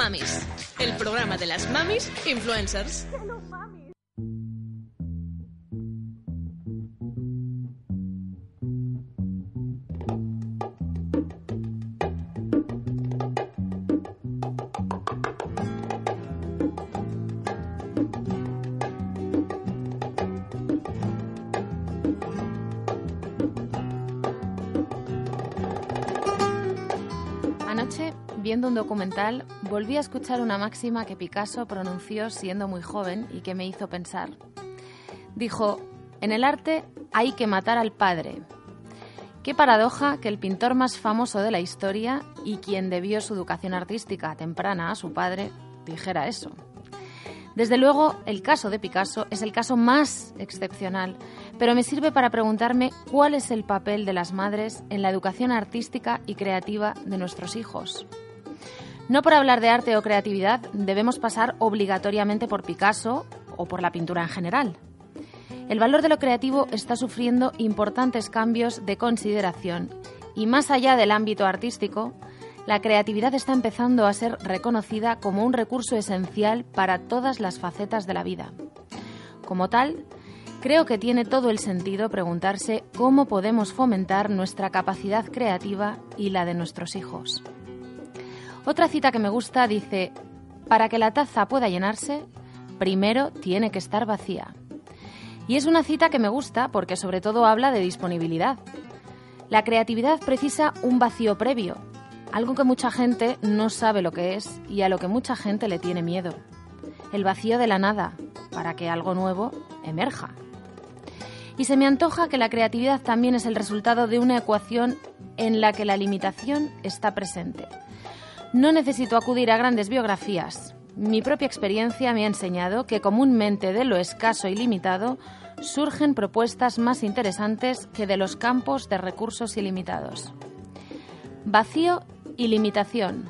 Mamis, el programa de las mamis influencers. Viendo un documental, volví a escuchar una máxima que Picasso pronunció siendo muy joven y que me hizo pensar. Dijo, en el arte hay que matar al padre. Qué paradoja que el pintor más famoso de la historia y quien debió su educación artística temprana a su padre dijera eso. Desde luego, el caso de Picasso es el caso más excepcional, pero me sirve para preguntarme cuál es el papel de las madres en la educación artística y creativa de nuestros hijos. No por hablar de arte o creatividad debemos pasar obligatoriamente por Picasso o por la pintura en general. El valor de lo creativo está sufriendo importantes cambios de consideración y más allá del ámbito artístico, la creatividad está empezando a ser reconocida como un recurso esencial para todas las facetas de la vida. Como tal, creo que tiene todo el sentido preguntarse cómo podemos fomentar nuestra capacidad creativa y la de nuestros hijos. Otra cita que me gusta dice, para que la taza pueda llenarse, primero tiene que estar vacía. Y es una cita que me gusta porque sobre todo habla de disponibilidad. La creatividad precisa un vacío previo, algo que mucha gente no sabe lo que es y a lo que mucha gente le tiene miedo. El vacío de la nada, para que algo nuevo emerja. Y se me antoja que la creatividad también es el resultado de una ecuación en la que la limitación está presente. No necesito acudir a grandes biografías. Mi propia experiencia me ha enseñado que comúnmente de lo escaso y limitado surgen propuestas más interesantes que de los campos de recursos ilimitados. Vacío y limitación.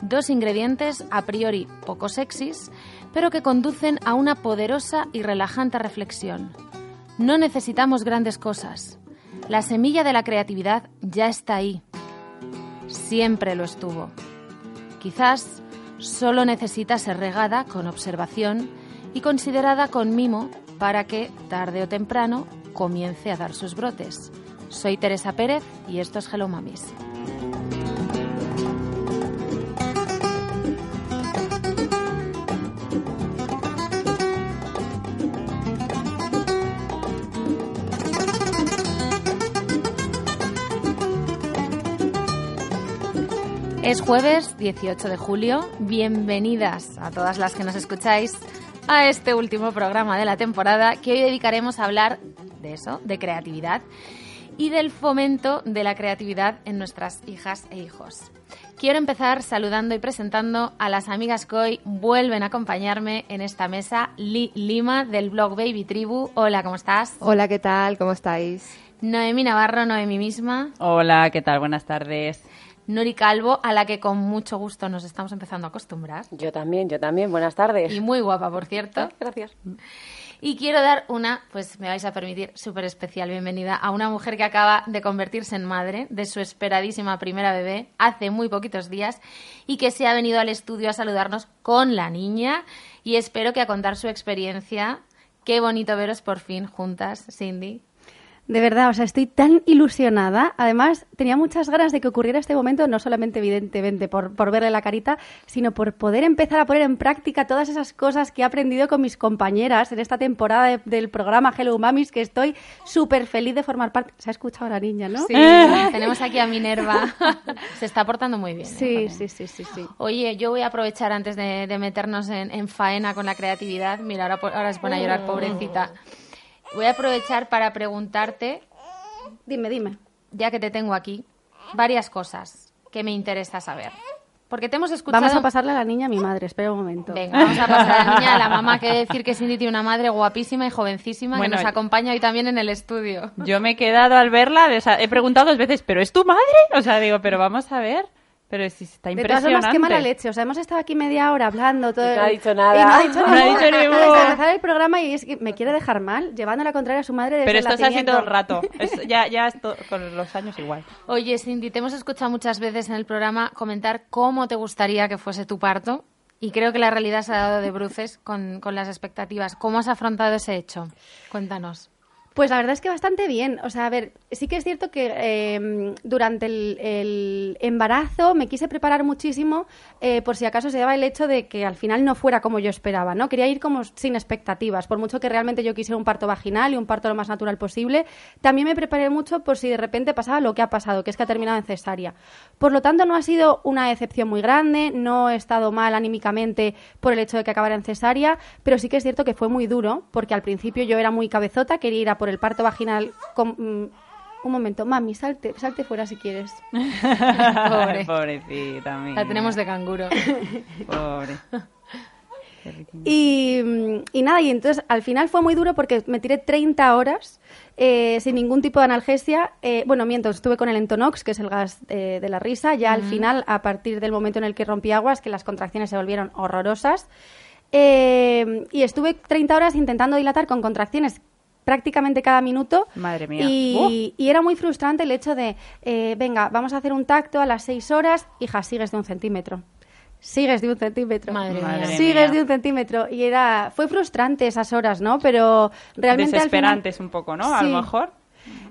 Dos ingredientes a priori poco sexys, pero que conducen a una poderosa y relajante reflexión. No necesitamos grandes cosas. La semilla de la creatividad ya está ahí. Siempre lo estuvo. Quizás solo necesita ser regada con observación y considerada con mimo para que, tarde o temprano, comience a dar sus brotes. Soy Teresa Pérez y esto es Hello Mamis. Es jueves 18 de julio. Bienvenidas a todas las que nos escucháis a este último programa de la temporada que hoy dedicaremos a hablar de eso, de creatividad y del fomento de la creatividad en nuestras hijas e hijos. Quiero empezar saludando y presentando a las amigas que hoy vuelven a acompañarme en esta mesa. Li Lima del blog Baby Tribu. Hola, ¿cómo estás? Hola, ¿qué tal? ¿Cómo estáis? Noemi Navarro, Noemi misma. Hola, ¿qué tal? Buenas tardes. Nori Calvo, a la que con mucho gusto nos estamos empezando a acostumbrar. Yo también, yo también. Buenas tardes. Y muy guapa, por cierto. Gracias. Y quiero dar una, pues me vais a permitir, súper especial bienvenida a una mujer que acaba de convertirse en madre de su esperadísima primera bebé hace muy poquitos días y que se ha venido al estudio a saludarnos con la niña y espero que a contar su experiencia. Qué bonito veros por fin juntas, Cindy. De verdad, o sea, estoy tan ilusionada. Además, tenía muchas ganas de que ocurriera este momento, no solamente evidentemente por, por verle la carita, sino por poder empezar a poner en práctica todas esas cosas que he aprendido con mis compañeras en esta temporada de- del programa Hello Mamis, que estoy súper feliz de formar parte. Se ha escuchado la niña, ¿no? Sí, tenemos aquí a Minerva. Se está portando muy bien. ¿eh? sí, sí, sí, sí, sí. Oye, yo voy a aprovechar antes de, de meternos en, en faena con la creatividad. Mira, ahora, ahora se pone a llorar, pobrecita. Voy a aprovechar para preguntarte, Dime, dime. ya que te tengo aquí, varias cosas que me interesa saber. Porque te hemos escuchado... Vamos a pasarle a la niña a mi madre, espera un momento. Venga, vamos a pasar a la niña, a la mamá, que decir que Cindy tiene una madre guapísima y jovencísima Bueno, que nos acompaña hoy también en el estudio. Yo me he quedado al verla, o sea, he preguntado dos veces, ¿pero es tu madre? O sea, digo, pero vamos a ver. Pero sí, está De todas impresionante. formas, qué mala leche. O sea, hemos estado aquí media hora hablando. Todo... Y no ha dicho nada. Y no ha dicho No ha nada. dicho empezar el programa y es que me quiere dejar mal, llevando la contraria a su madre desde Pero el esto es así todo el rato. Es- ya ya es to- con los años igual. Oye, Cindy, te hemos escuchado muchas veces en el programa comentar cómo te gustaría que fuese tu parto y creo que la realidad se ha dado de bruces con, con las expectativas. ¿Cómo has afrontado ese hecho? Cuéntanos. Pues la verdad es que bastante bien. O sea, a ver, sí que es cierto que eh, durante el, el embarazo me quise preparar muchísimo eh, por si acaso se daba el hecho de que al final no fuera como yo esperaba, ¿no? Quería ir como sin expectativas, por mucho que realmente yo quisiera un parto vaginal y un parto lo más natural posible. También me preparé mucho por si de repente pasaba lo que ha pasado, que es que ha terminado en cesárea. Por lo tanto, no ha sido una decepción muy grande, no he estado mal anímicamente por el hecho de que acabara en cesárea, pero sí que es cierto que fue muy duro, porque al principio yo era muy cabezota, quería ir a por el parto vaginal con... mm, un momento, mami, salte, salte fuera si quieres. Pobre. Pobrecita mía. La tenemos de canguro. Pobre. Y, mm, y nada, y entonces al final fue muy duro porque me tiré 30 horas eh, sin ningún tipo de analgesia. Eh, bueno, miento, estuve con el Entonox, que es el gas eh, de la risa. Ya al final, a partir del momento en el que rompí aguas, que las contracciones se volvieron horrorosas. Eh, y estuve 30 horas intentando dilatar con contracciones prácticamente cada minuto. Madre mía. Y, y era muy frustrante el hecho de, eh, venga, vamos a hacer un tacto a las 6 horas, hija, sigues de un centímetro. Sigues de un centímetro. Madre Madre mía. Sigues de un centímetro. Y era, fue frustrante esas horas, ¿no? Pero realmente al final- Desesperantes un poco, ¿no? A lo mejor.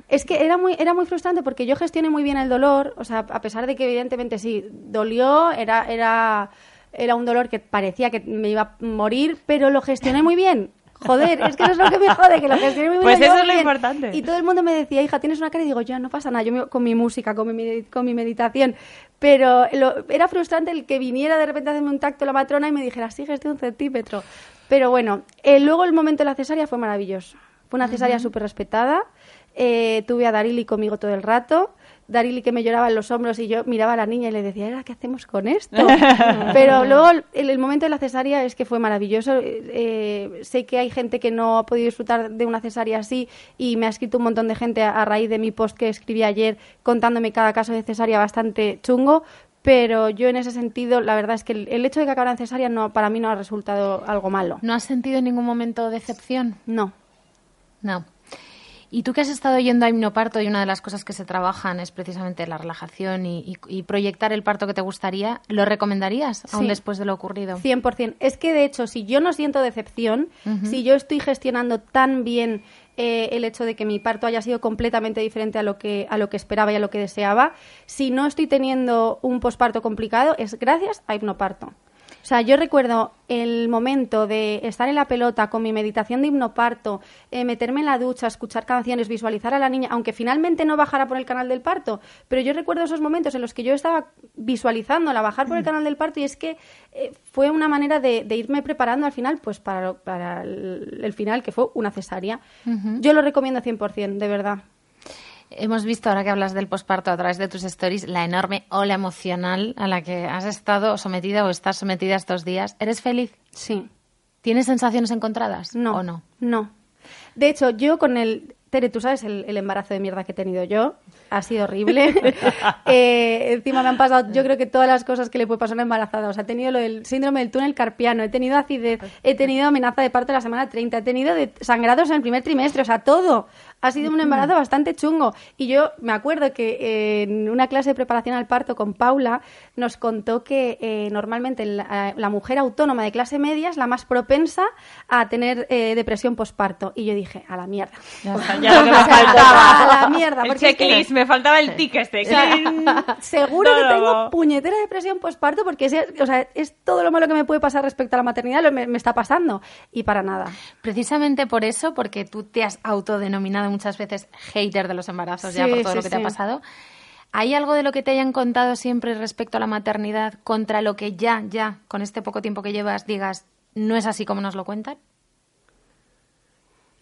es que era muy, era muy frustrante porque yo gestioné muy bien el dolor, o sea, a pesar de que evidentemente sí, dolió, era, era, era un dolor que parecía que me iba a morir, pero lo gestioné muy bien. Joder, es que eso es lo que me jode, que lo gestioné muy bien. Pues eso es lo bien. importante. Y todo el mundo me decía, hija, tienes una cara, y digo, yo no pasa nada, yo con mi música, con mi, con mi meditación. Pero lo- era frustrante el que viniera de repente a hacerme un tacto la matrona y me dijera, sigues de un centímetro. Pero bueno, eh, luego el momento de la cesárea fue maravilloso. Fue una cesárea súper respetada. Eh, tuve a Darili conmigo todo el rato. Darili que me lloraba en los hombros y yo miraba a la niña y le decía, "¿Era, ¿qué hacemos con esto? Pero luego el, el momento de la cesárea es que fue maravilloso. Eh, eh, sé que hay gente que no ha podido disfrutar de una cesárea así y me ha escrito un montón de gente a, a raíz de mi post que escribí ayer contándome cada caso de cesárea bastante chungo. Pero yo en ese sentido, la verdad es que el, el hecho de que acabara en cesárea no, para mí no ha resultado algo malo. ¿No has sentido en ningún momento decepción? No. No. Y tú que has estado yendo a hipnoparto y una de las cosas que se trabajan es precisamente la relajación y, y- y proyectar el parto que te gustaría, ¿lo recomendarías aún Sí. después de lo ocurrido? 100%. Es que, de hecho, si yo no siento decepción, si yo estoy gestionando tan bien eh, el hecho de que mi parto haya sido completamente diferente a lo, que, a lo que esperaba y a lo que deseaba, si no estoy teniendo un posparto complicado, es gracias a hipnoparto. O sea, yo recuerdo el momento de estar en la pelota con mi meditación de hipnoparto, eh, meterme en la ducha, escuchar canciones, visualizar a la niña, aunque finalmente no bajara por el canal del parto, pero yo recuerdo esos momentos en los que yo estaba visualizándola bajar por el canal del parto y es que eh, fue una manera de, de irme preparando al final pues para, lo- para el, el final, que fue una cesárea. Yo lo recomiendo 100%, de verdad. Hemos visto, ahora que hablas del posparto a través de tus stories, la enorme ola emocional a la que has estado sometida o estás sometida estos días. ¿Eres feliz? Sí. ¿Tienes sensaciones encontradas No. o no? No. De hecho, yo con el. Tere, tú sabes el, el embarazo de mierda que he tenido yo. Ha sido horrible. Eh, encima me han pasado, yo creo que todas las cosas que le puede pasar a una embarazada. O sea, he tenido lo del síndrome del túnel carpiano, he tenido acidez, he tenido amenaza de parto la semana 30, he tenido de- sangrados en el primer trimestre. O sea, todo. Ha sido un embarazo bastante chungo. Y yo me acuerdo que eh, en una clase de preparación al parto con Paula nos contó que eh, normalmente la, la mujer autónoma de clase media es la más propensa a tener eh, depresión posparto. Y yo dije, a la mierda. Ya ya lo que me faltaba. a la mierda, El porque es que- checklist, me faltaba el tic este. O sea, seguro que Todo. tengo puñetera depresión posparto porque es, o sea, es todo lo malo que me puede pasar respecto a la maternidad lo me, me está pasando. Y para nada. Precisamente por eso, porque tú te has autodenominado muchas veces hater de los embarazos ya por todo sí, lo que te ha pasado. ¿Hay algo de lo que te hayan contado siempre respecto a la maternidad contra lo que ya, ya, con este poco tiempo que llevas, digas, no es así como nos lo cuentan?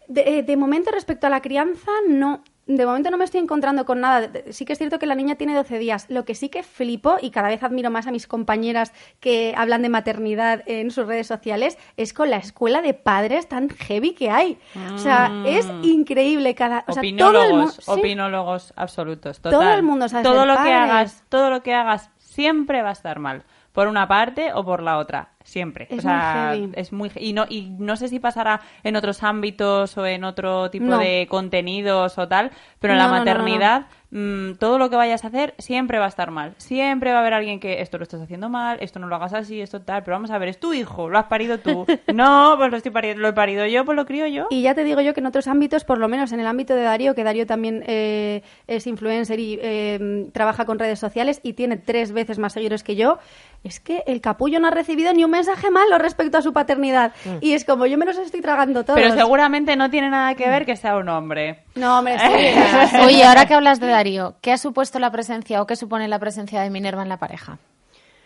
De, eh, de momento, respecto a la crianza, no. De momento no me estoy encontrando con nada. Sí que es cierto que la niña tiene 12 días. Lo que sí que flipo, y cada vez admiro más a mis compañeras que hablan de maternidad en sus redes sociales, es con la escuela de padres tan heavy que hay. O sea, es increíble cada... O sea, todo el opinólogos, sí. opinólogos absolutos. Total. Todo el mundo sabe todo lo que hagas, todo lo que hagas siempre va a estar mal. Por una parte o por la otra. Siempre. Es o sea, muy heavy. es muy y no y no sé si pasará en otros ámbitos o en otro tipo No. de contenidos o tal, pero en No, la maternidad mm, todo lo que vayas a hacer siempre va a estar mal. Siempre va a haber alguien que esto lo estás haciendo mal, esto no lo hagas así, esto tal, pero vamos a ver, es tu hijo, lo has parido tú. no, pues lo estoy pariendo, lo he parido yo, pues lo crío yo. Y ya te digo yo que en otros ámbitos, por lo menos en el ámbito de Darío, que Darío también eh, es influencer y eh, trabaja con redes sociales y tiene tres veces más seguidores que yo, es que el capullo no ha recibido ni un mensaje malo respecto a su paternidad. Y es como yo me los estoy tragando todos. Pero seguramente no tiene nada que ver que sea un hombre. No, hombre, sí. Oye, ahora que hablas de Darío, ¿qué ha supuesto la presencia o qué supone la presencia de Minerva en la pareja?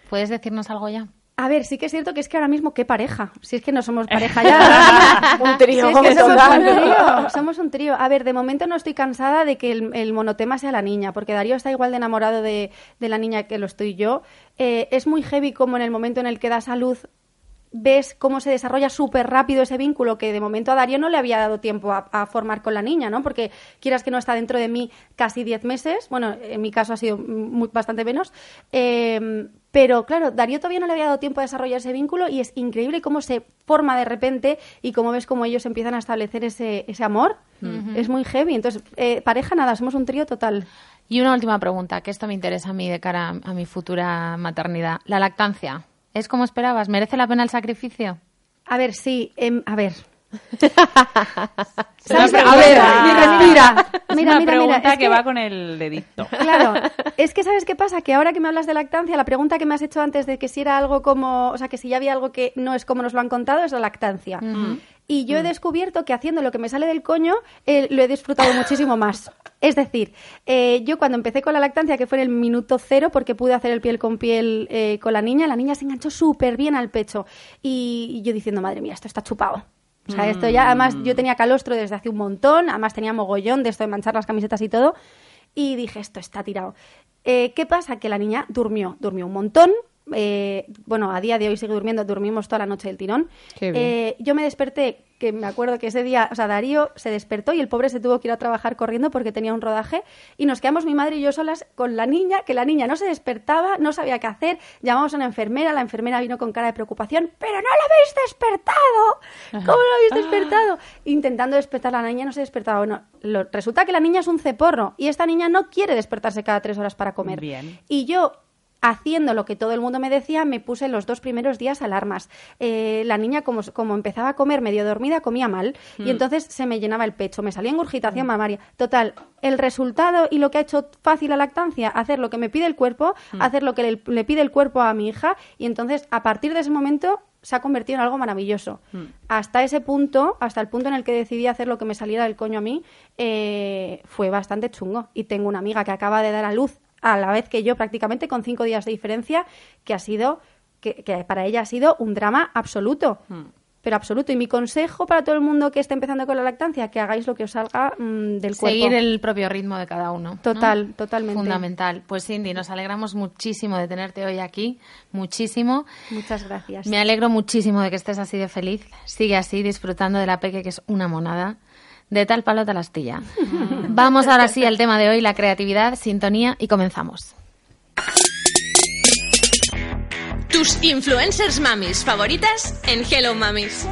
¿Puedes decirnos algo ya? A ver, sí que es cierto que es que ahora mismo, ¿qué pareja? Si es que no somos pareja ya. Un trío, Si es que somos un trío, somos un trío. A ver, de momento no estoy cansada de que el, el monotema sea la niña, porque Darío está igual de enamorado de, de la niña que lo estoy yo. Eh, es muy heavy como en el momento en el que das a luz ves cómo se desarrolla súper rápido ese vínculo que de momento a Darío no le había dado tiempo a, a formar con la niña, ¿no? Porque quieras que no está dentro de mí casi 10 meses, bueno, en mi caso ha sido muy, bastante menos, eh, pero claro, Darío todavía no le había dado tiempo a desarrollar ese vínculo y es increíble cómo se forma de repente y cómo ves cómo ellos empiezan a establecer ese, ese amor. Es muy heavy. Entonces, eh, pareja nada, somos un trío total. Y una última pregunta, que esto me interesa a mí de cara a, a mi futura maternidad. La lactancia, ¿es como esperabas? ¿Merece la pena el sacrificio? A ver, sí, em, a ver. Una pregunta- A ver, y respira. Es Mira, una mira, pregunta mira. es que, va con el dedito. Claro, es que ¿sabes qué pasa? Que ahora que me hablas de lactancia, la pregunta que me has hecho antes de que si era algo como, o sea, que si ya había algo que no es como nos lo han contado, es la lactancia. Y yo he descubierto que haciendo lo que me sale del coño, eh, lo he disfrutado muchísimo más. Es decir, eh, yo cuando empecé con la lactancia, que fue en el minuto cero, porque pude hacer el piel con piel eh, con la niña, la niña se enganchó súper bien al pecho. Y, y yo diciendo, madre mía, esto está chupado. O sea, esto ya, además, yo tenía calostro desde hace un montón, además tenía mogollón de esto de manchar las camisetas y todo, y dije, esto está tirado. Eh, ¿Qué pasa? Que la niña durmió, durmió un montón, eh, bueno, a día de hoy sigue durmiendo, dormimos toda la noche del tirón. Eh, yo me desperté, que me acuerdo que ese día, o sea, Darío se despertó y el pobre se tuvo que ir a trabajar corriendo porque tenía un rodaje y nos quedamos mi madre y yo solas con la niña, que la niña no se despertaba, no sabía qué hacer, llamamos a una enfermera, la enfermera vino con cara de preocupación, pero no lo habéis despertado, ¿cómo lo habéis despertado? Intentando despertar a la niña no se despertaba. Bueno, lo- resulta que la niña es un ceporro y esta niña no quiere despertarse cada tres horas para comer. Bien. Y yo haciendo lo que todo el mundo me decía, me puse los dos primeros días alarmas. Eh, la niña, como, como empezaba a comer medio dormida, comía mal y entonces se me llenaba el pecho, me salía engurgitación mamaria. Total, el resultado y lo que ha hecho fácil la lactancia, hacer lo que me pide el cuerpo, hacer lo que le, le pide el cuerpo a mi hija y entonces a partir de ese momento se ha convertido en algo maravilloso. Hasta ese punto, hasta el punto en el que decidí hacer lo que me saliera del coño a mí, eh, fue bastante chungo. Y tengo una amiga que acaba de dar a luz a la vez que yo, prácticamente con cinco días de diferencia, que ha sido, que, que para ella ha sido un drama absoluto. Pero absoluto. Y mi consejo para todo el mundo que esté empezando con la lactancia, que hagáis lo que os salga mm, del cuerpo. Seguir el propio ritmo de cada uno. ¿no? Total, totalmente. Fundamental. Pues Cindy, nos alegramos muchísimo de tenerte hoy aquí, muchísimo. Muchas gracias. Me alegro muchísimo de que estés así de feliz. Sigue así, disfrutando de la peque, que es una monada. De tal palo tal astilla. Vamos ahora sí al tema de hoy, la creatividad, sintonía y comenzamos. Tus influencers mamis favoritas en Hello Mamis.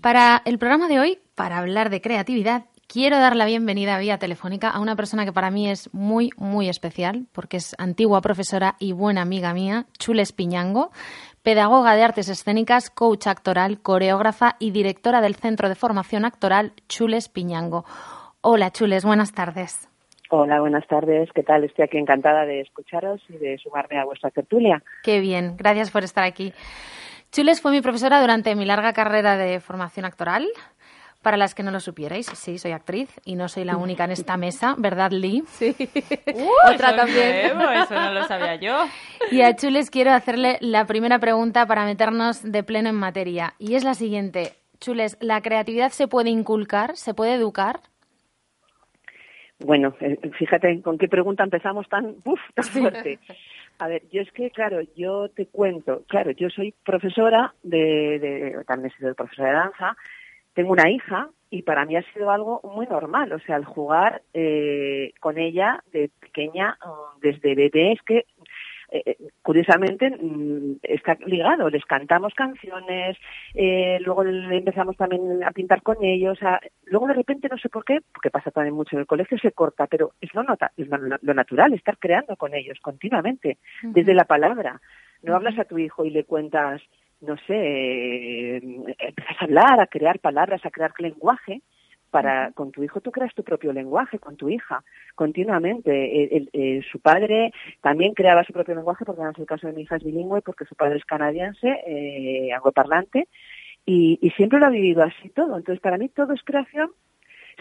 Para el programa de hoy, para hablar de creatividad, quiero dar la bienvenida vía telefónica a una persona que para mí es muy, muy especial, porque es antigua profesora y buena amiga mía, Chules Piñango, pedagoga de artes escénicas, coach actoral, coreógrafa y directora del Centro de Formación Actoral Chules Piñango. Hola, Chules, buenas tardes. Hola, buenas tardes. ¿Qué tal? Estoy aquí encantada de escucharos y de sumarme a vuestra tertulia. Qué bien, gracias por estar aquí. Chules fue mi profesora durante mi larga carrera de formación actoral. Para las que no lo supierais, sí, soy actriz y no soy la única en esta mesa, ¿verdad, Lee? Sí. Otra Eso es también. nuevo, eso no lo sabía yo. Y a Chules quiero hacerle la primera pregunta para meternos de pleno en materia. Y es la siguiente. Chules, ¿la creatividad se puede inculcar? ¿Se puede educar? Bueno, eh, fíjate con qué pregunta empezamos tan, uf, tan fuerte. A ver, yo es que, claro, yo te cuento, claro, yo soy profesora de, de también he sido profesora de danza, tengo una hija y para mí ha sido algo muy normal, o sea, el jugar eh, con ella de pequeña, mm, desde bebé, es que eh, eh, curiosamente mm, está ligado. Les cantamos canciones, eh, luego empezamos también a pintar con ellos. luego de repente, no sé por qué, porque pasa también mucho en el colegio, se corta, pero es lo, nota, es lo, natural, estar creando con ellos continuamente, desde la palabra. No hablas a tu hijo y le cuentas, no sé, empiezas a hablar, a crear palabras, a crear lenguaje para con tu hijo tú creas tu propio lenguaje con tu hija continuamente. Su padre también creaba su propio lenguaje porque en el caso de mi hija es bilingüe porque su padre es canadiense eh, angloparlante y, y siempre lo ha vivido así todo. Entonces para mí todo es creación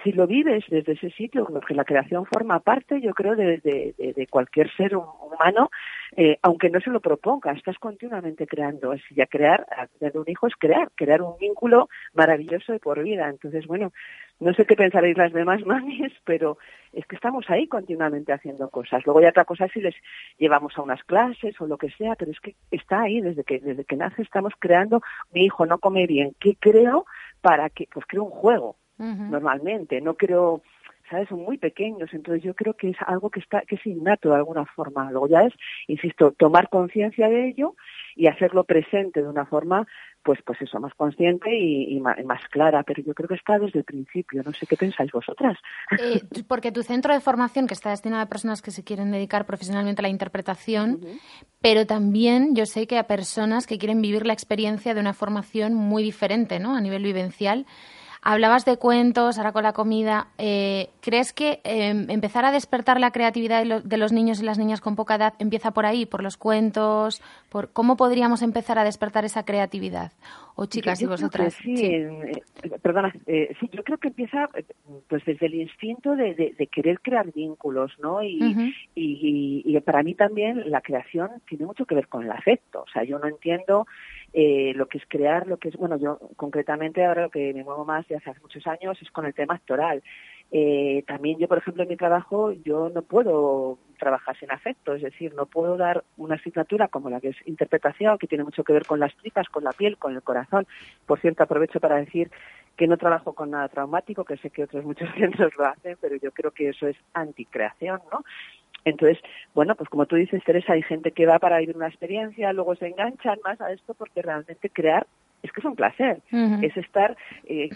si lo vives desde ese sitio, porque la creación forma parte, yo creo, de, cualquier ser humano, eh, aunque no se lo proponga, estás continuamente creando. Así ya crear, tener un hijo es crear, crear un vínculo maravilloso de por vida. Entonces, bueno, no sé qué pensaréis las demás mamis, pero es que estamos ahí continuamente haciendo cosas. Luego ya otra cosa si les llevamos a unas clases o lo que sea, pero es que está ahí desde que desde que nace estamos creando. Mi hijo no come bien, ¿qué creo para que pues creo un juego? Normalmente. No creo, ¿sabes? Son muy pequeños, entonces yo creo que es algo que está que es innato de alguna forma. Luego ya es, insisto, tomar conciencia de ello y hacerlo presente de una forma pues pues eso más consciente y, más, clara pero yo creo que está desde el principio no sé qué pensáis vosotras eh, porque tu centro de formación que está destinado a personas que se quieren dedicar profesionalmente a la interpretación pero también yo sé que a personas que quieren vivir la experiencia de una formación muy diferente no a nivel vivencial Hablabas de cuentos, ahora con la comida. Eh, ¿Crees que em, empezar a despertar la creatividad de, los niños y las niñas con poca edad empieza por ahí, por los cuentos? Por, ¿Cómo podríamos empezar a despertar esa creatividad? O chicas, y vosotras. Sí, eh, perdona, eh, sí, yo creo que empieza pues desde el instinto de, querer crear vínculos, ¿no? Y, y para mí también la creación tiene mucho que ver con el afecto. O sea, yo no entiendo eh, lo que es crear, lo que es, bueno, yo concretamente ahora lo que me muevo más de hace muchos años es con el tema actoral. Eh, también yo, por ejemplo, en mi trabajo, yo no puedo trabajar sin afecto, es decir, no puedo dar una asignatura como la que es interpretación, que tiene mucho que ver con las tripas, con la piel, con el corazón. Por cierto, aprovecho para decir que no trabajo con nada traumático, que sé que otros muchos centros lo hacen, pero yo creo que eso es anticreación, ¿no? Entonces, bueno, pues como tú dices, Teresa, hay gente que va para vivir una experiencia, luego se enganchan más a esto porque realmente crear es que es un placer, es estar eh,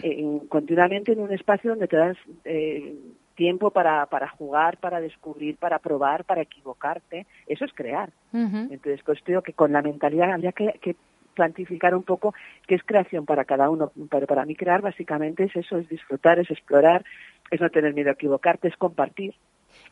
continuamente en un espacio donde te das eh, tiempo para, para jugar, para descubrir, para probar, para equivocarte, eso es crear. Entonces, pues creo que con la mentalidad habría que, que plantificar un poco qué es creación para cada uno, pero para mí crear básicamente es eso, es disfrutar, es explorar, es no tener miedo a equivocarte, es compartir.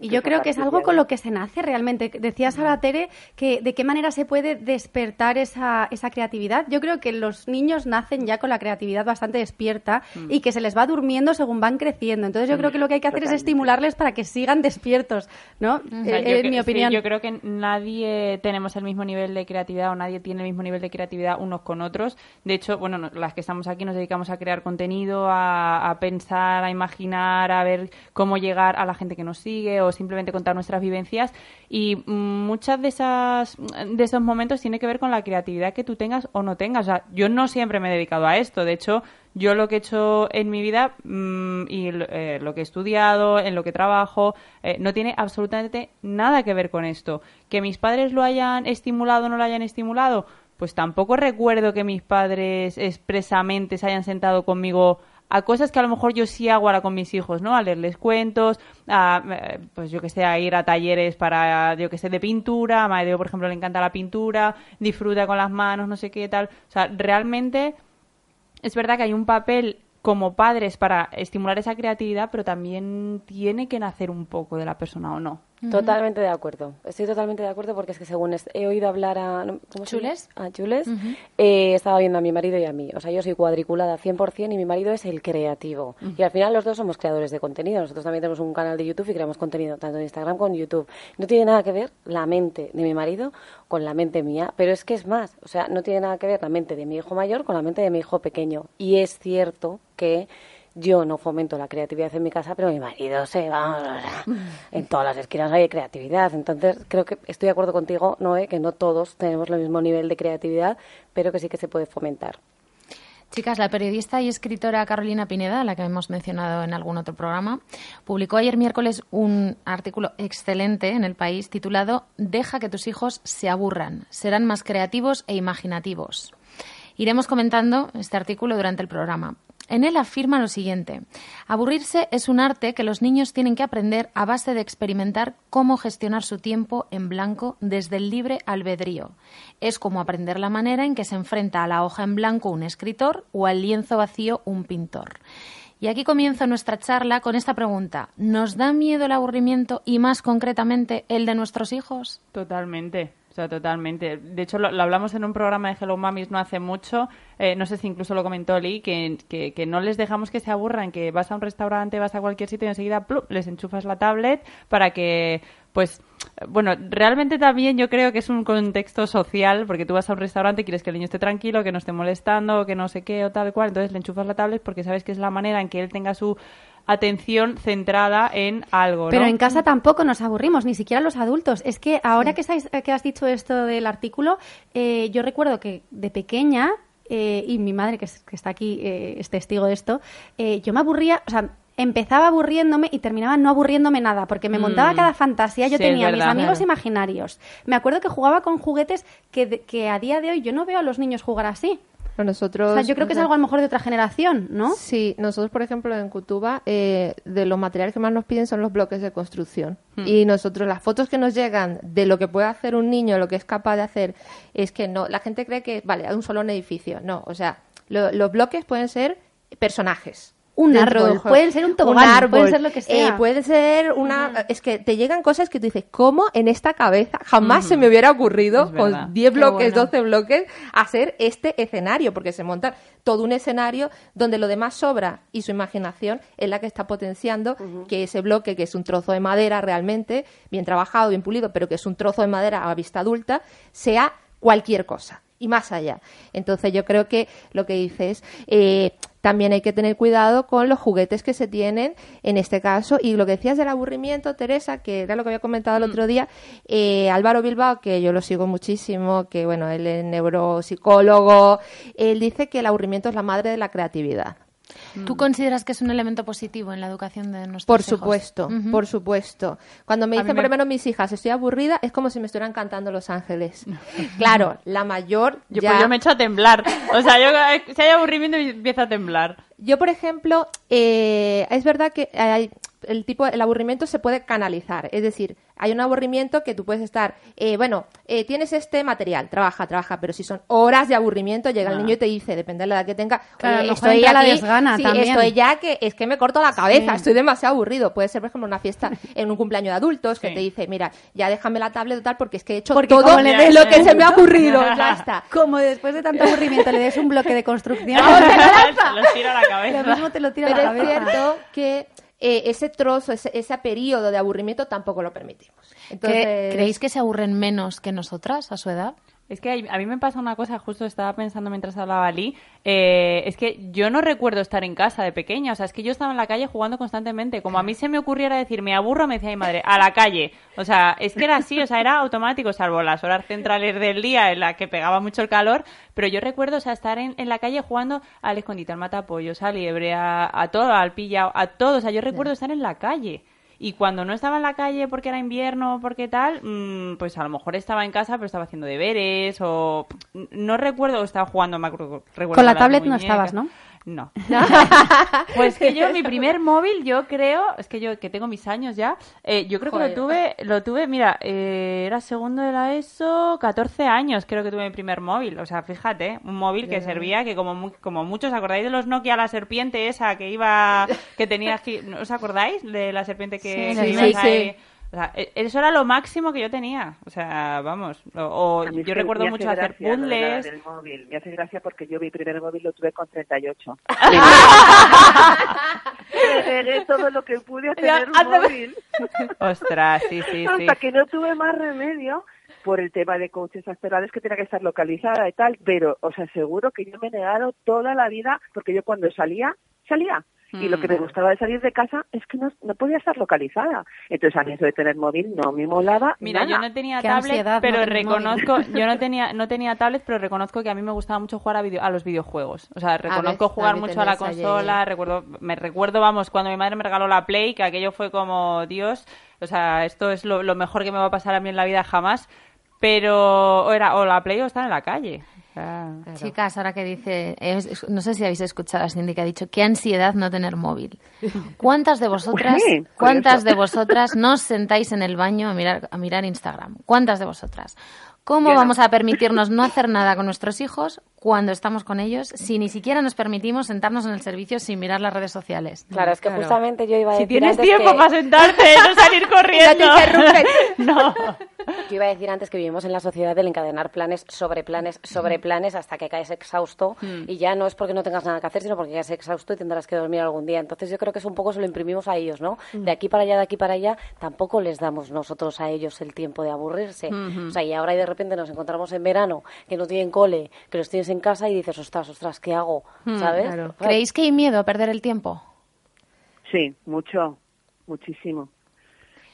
Y yo creo que es algo con lo que se nace realmente. Decías ahora, Tere, que de qué manera se puede despertar esa, esa creatividad. Yo creo que los niños nacen ya con la creatividad bastante despierta mm. y que se les va durmiendo según van creciendo. Entonces yo creo que lo que hay que hacer es estimularles para que sigan despiertos, ¿no? Eh, en mi opinión. yo creo que nadie tenemos el mismo nivel de creatividad o nadie tiene el mismo nivel de creatividad unos con otros. De hecho, bueno, las que estamos aquí nos dedicamos a crear contenido, a, a pensar, a imaginar, a ver cómo llegar a la gente que nos sigue o simplemente contar nuestras vivencias y muchas de esas de esos momentos tiene que ver con la creatividad que tú tengas o no tengas. O sea, yo no siempre me he dedicado a esto, de hecho, yo lo que he hecho en mi vida mm, y eh, lo que he estudiado, en lo que trabajo, eh, no tiene absolutamente nada que ver con esto. Que mis padres lo hayan estimulado o no lo hayan estimulado, pues tampoco recuerdo que mis padres expresamente se hayan sentado conmigo a cosas que a lo mejor yo sí hago ahora con mis hijos, ¿no? A leerles cuentos, a, eh, pues yo que sé, a ir a talleres para, yo que sé, de pintura, a Madeo, por ejemplo, le encanta la pintura, disfruta con las manos, no sé qué tal. O sea, realmente es verdad que hay un papel como padres para estimular esa creatividad, pero también tiene que nacer un poco de la persona o no. Totalmente de acuerdo. Estoy totalmente de acuerdo porque es que según he oído hablar a... ¿cómo ¿Chules? A Chules, eh, estaba viendo a mi marido y a mí. O sea, yo soy cuadriculada 100% y mi marido es el creativo. Y al final los dos somos creadores de contenido. Nosotros también tenemos un canal de YouTube y creamos contenido tanto en Instagram como en YouTube. No tiene nada que ver la mente de mi marido con la mente mía, pero es que es más. O sea, no tiene nada que ver la mente de mi hijo mayor con la mente de mi hijo pequeño. Y es cierto que yo no fomento la creatividad en mi casa, pero mi marido se va. En todas las esquinas hay creatividad. Entonces, creo que estoy de acuerdo contigo, Noé, que no todos tenemos el mismo nivel de creatividad, pero que sí que se puede fomentar. Chicas, la periodista y escritora Carolina Pineda, la que hemos mencionado en algún otro programa, publicó ayer miércoles un artículo excelente en El País titulado Deja que tus hijos se aburran, serán más creativos e imaginativos. Iremos comentando este artículo durante el programa. En él afirma lo siguiente. Aburrirse es un arte que los niños tienen que aprender a base de experimentar cómo gestionar su tiempo en blanco desde el libre albedrío. Es como aprender la manera en que se enfrenta a la hoja en blanco un escritor o al lienzo vacío un pintor. Y aquí comienza nuestra charla con esta pregunta. ¿Nos da miedo el aburrimiento y más concretamente el de nuestros hijos? Totalmente. O sea, totalmente. De hecho, lo, hablamos en un programa de Hello Mamis no hace mucho. Eh, no sé si incluso lo comentó Lee, que, que, no les dejamos que se aburran, que vas a un restaurante, vas a cualquier sitio y enseguida les enchufas la tablet para que, pues, bueno, realmente también yo creo que es un contexto social, porque tú vas a un restaurante y quieres que el niño esté tranquilo, que no esté molestando, que no sé qué o tal cual, entonces le enchufas la tablet porque sabes que es la manera en que él tenga su atención centrada en algo. Pero en casa tampoco nos aburrimos, ni siquiera los adultos. Es que ahora que, que has dicho esto del artículo, eh, yo recuerdo que de pequeña eh, y mi madre, que, está aquí, eh, es testigo de esto, yo me aburría, o sea, empezaba aburriéndome y terminaba no aburriéndome nada, porque me montaba mm. cada fantasía. Yo tenía mis amigos imaginarios. Me acuerdo que jugaba con juguetes que, que a día de hoy yo no veo a los niños jugar así. Nosotros, yo creo que es algo a lo mejor de otra generación, ¿no? Sí, nosotros, por ejemplo, en Cutuba, eh, de los materiales que más nos piden son los bloques de construcción. Hmm. Y nosotros, las fotos que nos llegan de lo que puede hacer un niño, lo que es capaz de hacer, es que no, la gente cree que, vale, hay un solo edificio. No, o sea, los bloques pueden ser personajes un árbol, pueden ser un tobogán, puede ser lo que sea. Eh, puede ser una... Es que te llegan cosas que tú dices, ¿cómo en esta cabeza jamás se me hubiera ocurrido con 10 bloques, 12 bloques, hacer este escenario? Porque se monta todo un escenario donde lo demás sobra y su imaginación es la que está potenciando que ese bloque, que es un trozo de madera realmente, bien trabajado, bien pulido, pero que es un trozo de madera a vista adulta, sea cualquier cosa y más allá. Entonces yo creo que lo que dices, eh, también hay que tener cuidado con los juguetes que se tienen en este caso. Y lo que decías del aburrimiento, Teresa, que era lo que había comentado el mm. otro día, eh, Álvaro Bilbao, que yo lo sigo muchísimo, que bueno, él es neuropsicólogo, él dice que el aburrimiento es la madre de la creatividad. ¿Tú consideras que es un elemento positivo en la educación de nuestros Por hijos? supuesto, por supuesto. Cuando me dicen, por lo menos mis hijas, estoy aburrida, es como si me estuvieran cantando Los Ángeles. claro, la mayor yo, Pues yo me echo a temblar. O sea, yo, si hay aburrimiento, empiezo a temblar. Yo, por ejemplo, eh, es verdad que hay, el tipo, el aburrimiento se puede canalizar. Es decir, hay un aburrimiento que tú puedes estar, eh, bueno, eh, tienes este material, trabaja, trabaja, pero si son horas de aburrimiento, llega el niño y te dice, depende de la edad que tenga, estoy ya la desgana sí, estoy ya que es que me corto la cabeza, estoy demasiado aburrido. Puede ser, por ejemplo, una fiesta en un cumpleaños de adultos que te dice, mira, ya déjame la tablet o tal porque es que he hecho todo lo que se me ha ocurrido, ya está. Como después de tanto aburrimiento le des un bloque de construcción, lo tira a la cabeza. Lo mismo te lo tira pero a la cabeza. es cierto que eh, ese trozo, ese, ese, periodo de aburrimiento tampoco lo permitimos. Entonces... ¿Creéis que se aburren menos que nosotras a su edad? Es que a mí me pasa una cosa, justo estaba pensando mientras hablaba Ali, eh, es que yo no recuerdo estar en casa de pequeña, o sea, es que yo estaba en la calle jugando constantemente. Como a mí se me ocurriera decir, me aburro, me decía mi madre, a la calle. O sea, es que era así, o sea, era automático, salvo las horas centrales del día en la que pegaba mucho el calor, pero yo recuerdo, o sea, estar en, la calle jugando al escondite, al matapollos, a liebre, a, a todo, al pillado, a todo. O sea, yo recuerdo estar en la calle. Y cuando no estaba en la calle porque era invierno o porque tal, mm, pues a lo mejor estaba en casa pero estaba haciendo deberes o no recuerdo, estaba jugando, me acuerdo, Con la tablet no estabas, ¿no? No. pues que yo, mi primer móvil, yo creo, es que yo que tengo mis años ya, eh, yo creo que lo tuve, lo tuve, mira, eh, era segundo de la ESO, 14 años creo que tuve mi primer móvil. O sea, fíjate, un móvil que servía, que como, como muchos, ¿acordáis de los Nokia, la serpiente esa que iba, que tenía, ¿os acordáis de la serpiente que, sí, sí, sí. O sea, e, eso era lo máximo que yo tenía. O sea, vamos. O, yo recuerdo mucho hacer puzzles. Del móvil. Me hace gracia porque yo mi primer móvil lo tuve con 38. Regué todo lo que pude a tener un móvil. Ostras, sí, sí, sí. Hasta que no tuve más remedio por el tema de coaches astrales que tenía que estar localizada y tal, pero os aseguro que yo me he negado toda la vida porque yo cuando salía, salía Y lo que me gustaba de salir de casa es que no, no podía estar localizada. Entonces a mí eso de tener móvil no me molaba. Mira, yo no tenía tablet, pero reconozco, yo no tenía, no tenía tablet, pero reconozco que a mí me gustaba mucho jugar a, video, a los videojuegos. O sea, reconozco jugar mucho a la consola, recuerdo, me recuerdo, vamos, cuando mi madre me regaló la Play, que aquello fue como, Dios, o sea, esto es lo, lo mejor que me va a pasar a mí en la vida jamás pero o era o la Play o estar en la calle. Chicas, ahora que dice, no sé si habéis escuchado a Cindy que ha dicho, qué ansiedad no tener móvil. ¿Cuántas de vosotras, cuántas de vosotras no os sentáis en el baño a mirar, a mirar Instagram? ¿Cuántas de vosotras? ¿Cómo vamos a permitirnos no hacer nada con nuestros hijos cuando estamos con ellos si ni siquiera nos permitimos sentarnos en el servicio sin mirar las redes sociales? Claro, es que justamente yo iba a decir. Si tienes tiempo para sentarte, no salir corriendo. no. Yo iba a decir antes que vivimos en la sociedad del encadenar planes sobre planes sobre planes hasta que caes exhausto hmm. y ya no es porque no tengas nada que hacer, sino porque caes exhausto y tendrás que dormir algún día. Entonces yo creo que es un poco se lo imprimimos a ellos, ¿no? Hmm. De aquí para allá, de aquí para allá, tampoco les damos nosotros a ellos el tiempo de aburrirse. Hmm, o sea, y ahora de repente nos encontramos en verano, que no tienen cole, que los tienes en casa y dices, ostras, ostras, ¿qué hago? ¿Sabes? ¿Creéis que hay miedo a perder el tiempo? Sí, mucho, muchísimo.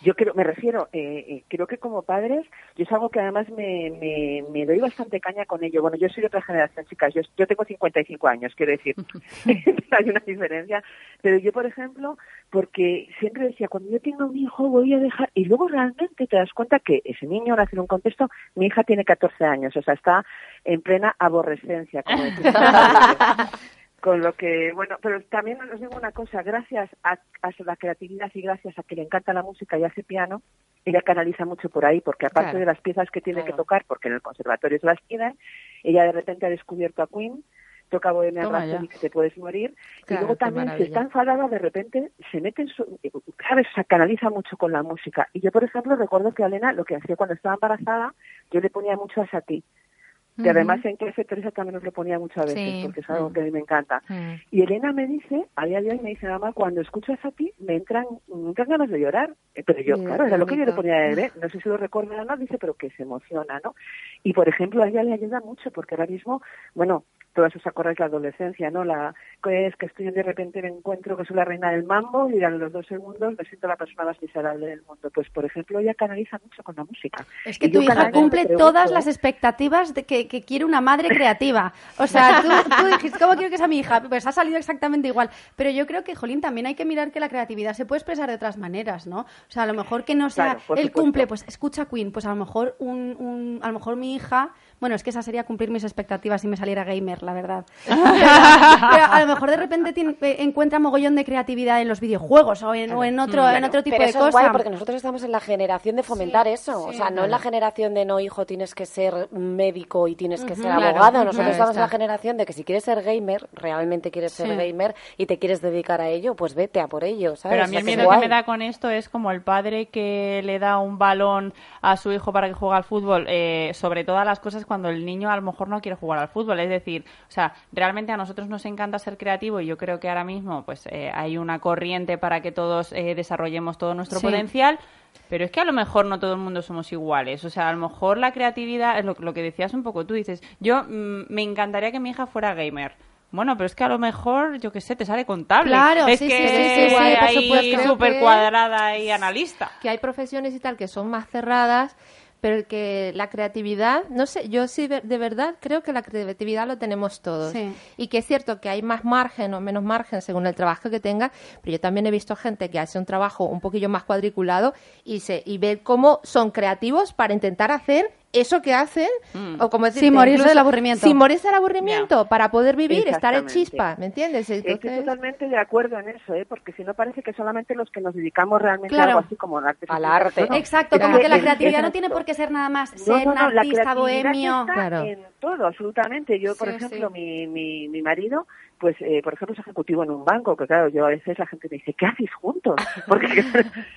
Yo creo, me refiero, eh, eh, creo que como padres, yo es algo que además me, me, me, doy bastante caña con ello. Bueno, yo soy de otra generación, chicas, yo, yo tengo 55 años, quiero decir, hay una diferencia. Pero yo, por ejemplo, porque siempre decía, cuando yo tenga un hijo voy a dejar, y luego realmente te das cuenta que ese niño nace en un contexto, mi hija tiene 14 años, o sea, está en plena aborrecencia, como Con lo que, bueno, pero también os digo una cosa, gracias a, la creatividad y gracias a que le encanta la música y hace piano, ella canaliza mucho por ahí, porque aparte de las piezas que tiene que tocar, porque en el conservatorio se las piden, ella de repente ha descubierto a Queen, toca Bohemia Rhapsody que te puedes morir, y luego también si está enfadada, de repente se mete en su, ¿sabes? O sea, canaliza mucho con la música. Y yo, por ejemplo, recuerdo que Elena lo que hacía cuando estaba embarazada, yo le ponía mucho a Sati que además en clase Teresa también nos lo ponía muchas veces, porque es algo que a mí me encanta. Y Elena me dice, a día de hoy me dice, mamá, cuando escuchas a ti, me entran, me entran ganas de llorar. Eh, pero yo, claro, era lo que yo le ponía a él, no sé si lo recuerda o no, dice, pero que se emociona, ¿no? Y, por ejemplo, a ella le ayuda mucho, porque ahora mismo, bueno, todas os acordáis la adolescencia, ¿no? La que es que estoy de repente me encuentro que soy la reina del mambo y a los dos segundos me siento la persona más miserable del mundo. Pues, por ejemplo, ella canaliza mucho con la música. Es que tu hija cumple todas las expectativas de que, quiere una madre creativa. O sea, tú, tú ¿cómo quiero que sea mi hija? Pues ha salido exactamente igual. Pero yo creo que, Jolín, también hay que mirar que la creatividad se puede expresar de otras maneras, ¿no? O sea, a lo mejor que no sea el cumple, pues escucha Queen, pues a lo mejor un, un, a lo mejor mi hija bueno, es que esa sería cumplir mis expectativas si me saliera gamer, la verdad. pero, a lo mejor de repente eh, encuentra mogollón de creatividad en los videojuegos o en, otro, en otro tipo de cosas. Es guay porque nosotros estamos en la generación de fomentar eso. o sea, no en la generación de no, hijo, tienes que ser médico y tienes que ser abogado. Nosotros estamos en la generación de que si quieres ser gamer, realmente quieres ser gamer y te quieres dedicar a ello, pues vete a por ello, ¿sabes? Pero a mí el miedo que me da con esto es como el padre que le da un balón a su hijo para que juegue al fútbol, eh, sobre todas las cosas cuando el niño a lo mejor no quiere jugar al fútbol. Es decir, o sea, realmente a nosotros nos encanta ser creativo y yo creo que ahora mismo pues eh, hay una corriente para que todos eh, desarrollemos todo nuestro potencial. Pero es que a lo mejor no todo el mundo somos iguales. O sea, a lo mejor la creatividad es lo, que decías un poco. Tú dices, yo mm, me encantaría que mi hija fuera gamer. Bueno, pero es que a lo mejor, yo qué sé, te sale contable. Claro, es sí, que sí, sí, súper cuadrada y analista. Que hay profesiones y tal que son más cerradas pero que la creatividad, no sé, yo sí de verdad creo que la creatividad lo tenemos todos. Y que es cierto que hay más margen o menos margen según el trabajo que tenga, pero yo también he visto gente que hace un trabajo un poquillo más cuadriculado y, se, y ver cómo son creativos para intentar hacer eso que hacen, mm. o como decir, sin morirse del aburrimiento. Sin morirse del aburrimiento, para poder vivir, estar en chispa, ¿me entiendes? Estoy totalmente de acuerdo en eso, ¿eh? porque si no parece que solamente los que nos dedicamos realmente a algo así como al arte. Al arte. Exacto, como que la creatividad no tiene por qué ser nada más ser un artista bohemio. Claro. En todo, absolutamente. Yo, por ejemplo, mi, mi, mi marido pues, eh, por ejemplo, es ejecutivo en un banco, que claro, yo a veces la gente me dice, ¿qué haces juntos? Porque,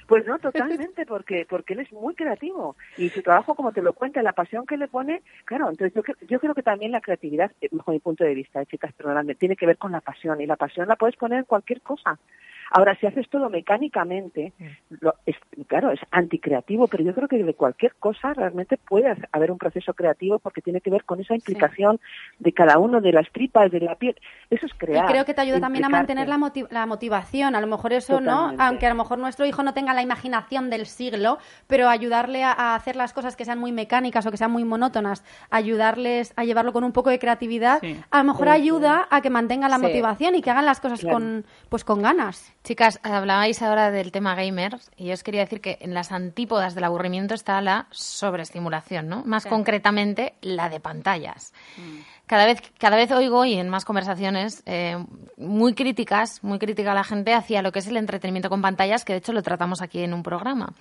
pues no, totalmente, porque, porque él es muy creativo y su trabajo, como te lo cuenta, la pasión que le pone, claro, entonces yo, yo creo que también la creatividad, eh, bajo mi punto de vista, eh, chicas, perdonadme, tiene que ver con la pasión y la pasión la puedes poner en cualquier cosa. Ahora, si haces todo mecánicamente, mm. es, claro, es anticreativo, pero yo creo que de cualquier cosa realmente puede haber un proceso creativo porque tiene que ver con esa implicación de cada uno, de las tripas, de la piel. Eso es crear. Y creo que te ayuda también a mantener la, la, motivación. A lo mejor eso, ¿no? Aunque a lo mejor nuestro hijo no tenga la imaginación del siglo, pero ayudarle a, hacer las cosas que sean muy mecánicas o que sean muy monótonas, ayudarles a llevarlo con un poco de creatividad, a lo mejor ayuda a que mantenga la motivación y que hagan las cosas con, pues, con ganas. Chicas, hablabais ahora del tema gamer y yo os quería decir que en las antípodas del aburrimiento está la sobreestimulación, ¿no? Más concretamente, la de pantallas. Mm. Cada vez, cada vez oigo y en más conversaciones eh, muy críticas, muy crítica a la gente hacia lo que es el entretenimiento con pantallas, que de hecho lo tratamos aquí en un programa.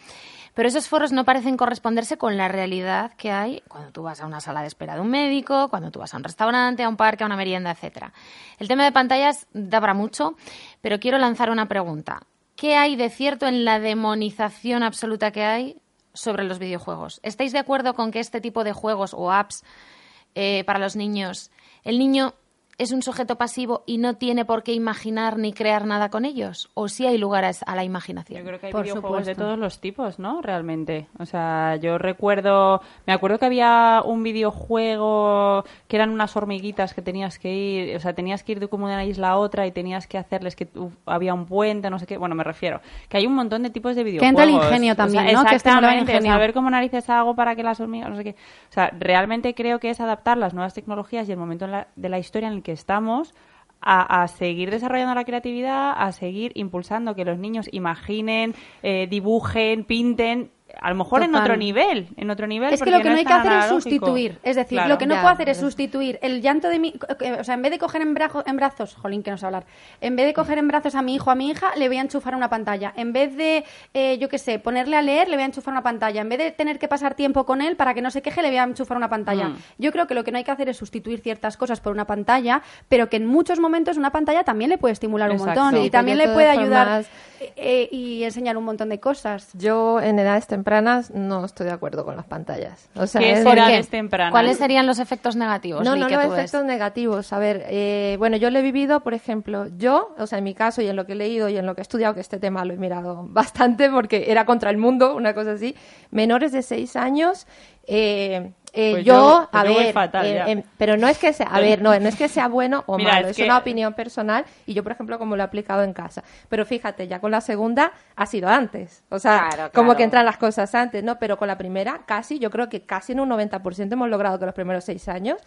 Pero esos foros no parecen corresponderse con la realidad que hay cuando tú vas a una sala de espera de un médico, cuando tú vas a un restaurante, a un parque, a una merienda, etcétera. El tema de pantallas da para mucho, pero quiero lanzar una pregunta. ¿Qué hay de cierto en la demonización absoluta que hay sobre los videojuegos? ¿Estáis de acuerdo con que este tipo de juegos o apps eh, para los niños, el niño es un sujeto pasivo y no tiene por qué imaginar ni crear nada con ellos? ¿O sí hay lugares a la imaginación? Yo creo que hay videojuegos de todos los tipos, ¿no? Realmente. O sea, yo recuerdo, me acuerdo que había un videojuego que eran unas hormiguitas que tenías que ir, o sea, tenías que ir de como una isla a otra y tenías que hacerles que había un puente, no sé qué. Bueno, me refiero. Que hay un montón de tipos de videojuegos. Que entra el ingenio también, ¿no? Exactamente. Que saber cómo narices hago para que las hormigas, no sé qué. O sea, realmente creo que es adaptar las nuevas tecnologías y el momento de la historia en el que estamos a, seguir desarrollando la creatividad, a seguir impulsando que los niños imaginen, eh, dibujen, pinten a lo mejor en otro nivel, en otro nivel. Es que lo que no, hay que hacer es sustituir. Es decir, lo que no puedo hacer es sustituir el llanto de mi... O sea, en vez de coger en, en brazos... Jolín, que no sé hablar. En vez de coger en brazos a mi hijo a mi hija, le voy a enchufar una pantalla. En vez de, eh, yo qué sé, ponerle a leer, le voy a enchufar una pantalla. En vez de tener que pasar tiempo con él para que no se queje, le voy a enchufar una pantalla. Mm. Yo creo que lo que no hay que hacer es sustituir ciertas cosas por una pantalla, pero que en muchos momentos una pantalla también le puede estimular un montón y también le puede ayudar eh, eh, y enseñar un montón de cosas. Yo en edades tempranas no estoy de acuerdo con las pantallas. O sea, ¿Qué edades tempranas? ¿Cuáles serían los efectos negativos? No, no, no efectos negativos. A ver, eh, bueno, yo lo he vivido, por ejemplo, yo, o sea, en mi caso y en lo que he leído y en lo que he estudiado, que este tema lo he mirado bastante porque era contra el mundo, una cosa así, menores de seis años eh, eh, pues yo, a ver, eh, em, pero no es que sea, a ver, no, no es que sea bueno o malo, es, una opinión personal y yo, por ejemplo, como lo he aplicado en casa. Pero fíjate, ya con la segunda ha sido antes, o sea, como que entran las cosas antes, ¿no? Pero con la primera, casi, yo creo que casi en un 90% hemos logrado que los primeros seis años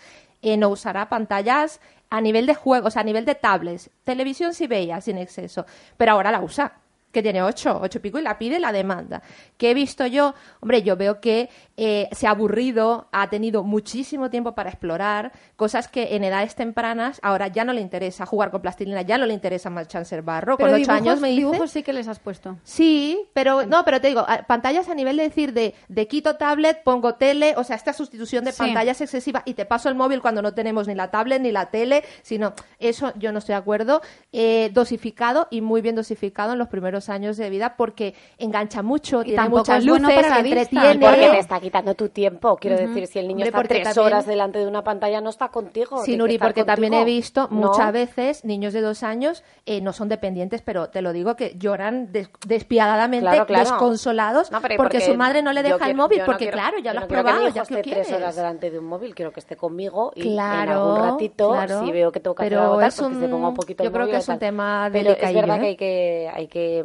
eh, no usará pantallas a nivel de juegos, a nivel de tablets. Televisión sí veía, sin exceso, pero ahora la usa que tiene ocho, ocho y pico, y la pide la demanda. ¿Qué he visto yo? Hombre, yo veo que eh, se ha aburrido, ha tenido muchísimo tiempo para explorar cosas que en edades tempranas ahora ya no le interesa jugar con plastilina, ya no le interesa marcharse el barro. con ocho años me dice... dibujos sí que les has puesto. Sí, pero no, pero te digo, pantallas a nivel de decir de, de quito tablet, pongo tele, o sea, esta sustitución de pantallas excesiva y te paso el móvil cuando no tenemos ni la tablet ni la tele, sino eso yo no estoy de acuerdo. Eh, dosificado y muy bien dosificado en los primeros años de vida porque engancha mucho, y tiene muchas luces, bueno para entretiene. Porque te está quitando tu tiempo. Quiero decir, si el niño está tres horas delante de una pantalla, no está contigo. Sí, Nuri, porque también he visto muchas veces niños de dos años eh, no son dependientes, pero te lo digo que lloran despiadadamente, desconsolados, porque, su madre no le deja el móvil, porque claro, ya lo has probado, ya que tres horas delante de un móvil, quiero que esté conmigo y claro, en algún ratito, si veo que tengo que hacer algo pues que se ponga un poquito Yo creo que es un tema delicado. Pero es verdad que ¿eh? hay que,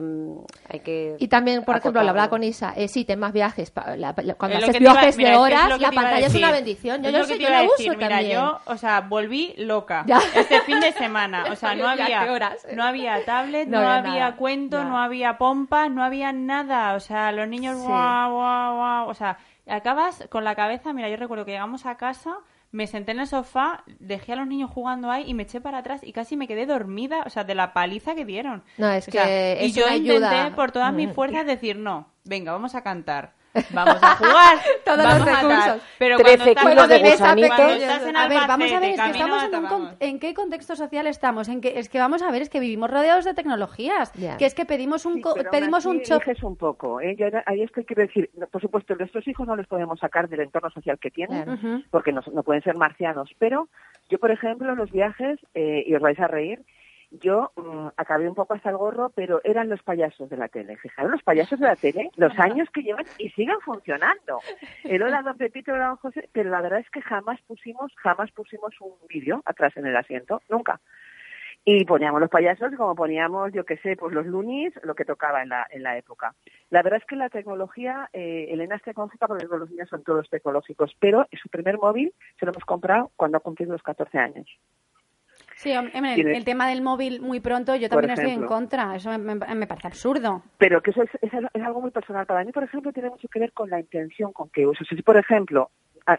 hay que hay que y también por ejemplo la hablaba con Isa eh, sí temas viajes cuando haces viajes de horas la pantalla es una bendición. Yo, yo, sé, yo la uso mira, también. yo o sea volví loca. Este fin de semana o sea no había no había tablet no, había, cuento no había pompas no había nada. O sea los niños guau guau guau. O sea acabas con la cabeza mira yo recuerdo que llegamos a casa me senté en el sofá, dejé a los niños jugando ahí y me eché para atrás y casi me quedé dormida, o sea, de la paliza que dieron. No, es que y yo intenté por todas mis fuerzas decir, no, venga, vamos a cantar. Vamos a jugar. Todos los recursos. Pero cuando estás, de estás en A ver, vamos a ver, es que estamos en, un en qué contexto social estamos. En que, es que vamos a ver, es que vivimos rodeados de tecnologías. Que es que pedimos un, pedimos un un poco. ¿eh? Yo ahí es que quiero decir, por supuesto, nuestros hijos no les podemos sacar del entorno social que tienen, porque no, no, pueden ser marcianos. Pero yo, por ejemplo, en los viajes, eh, y os vais a reír, yo mm, acabé un poco hasta el gorro, pero eran los payasos de la tele. Fijaros, los payasos de la tele, los años que llevan y siguen funcionando. El hola don Pepito, hola don José, pero la verdad es que jamás pusimos, jamás pusimos un vídeo atrás en el asiento, nunca. Y poníamos los payasos como poníamos, yo qué sé, pues los lunis, lo que tocaba en la, en la época. La verdad es que la tecnología, eh, Elena es tecnológica porque los niños son todos tecnológicos, pero su primer móvil se lo hemos comprado cuando ha cumplido los 14 años. Sí, el, tema del móvil muy pronto, yo también estoy en contra. Eso me, parece absurdo. Pero que eso es, es, algo muy personal. Para mí, por ejemplo, tiene mucho que ver con la intención con que uso. Si, por ejemplo,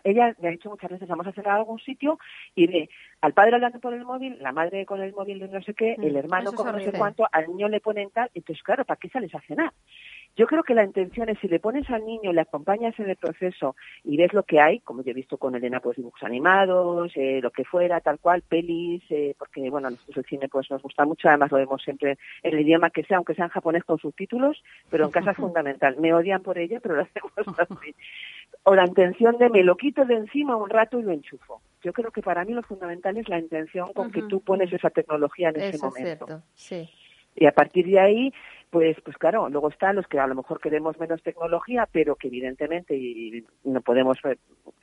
ella me ha dicho muchas veces, vamos a hacer a algún sitio y ve al padre hablando por el móvil, la madre con el móvil de no sé qué, el mm, hermano con no sé cuánto, al niño le ponen tal. Entonces, claro, ¿para qué sales a cenar? Yo creo que la intención es si le pones al niño, le acompañas en el proceso y ves lo que hay, como yo he visto con Elena, pues dibujos animados, eh, lo que fuera, tal cual, pelis, eh, porque bueno, a nosotros el cine pues nos gusta mucho, además lo vemos siempre en el idioma que sea, aunque sea en japonés con subtítulos, pero en casa es fundamental. Me odian por ella, pero lo hacemos así. O la intención de me lo quito de encima un rato y lo enchufo. Yo creo que para mí lo fundamental es la intención con que tú pones esa tecnología en ese momento. cierto, sí. Y a partir de ahí, pues, pues claro, luego están los que a lo mejor queremos menos tecnología, pero que evidentemente no podemos eh,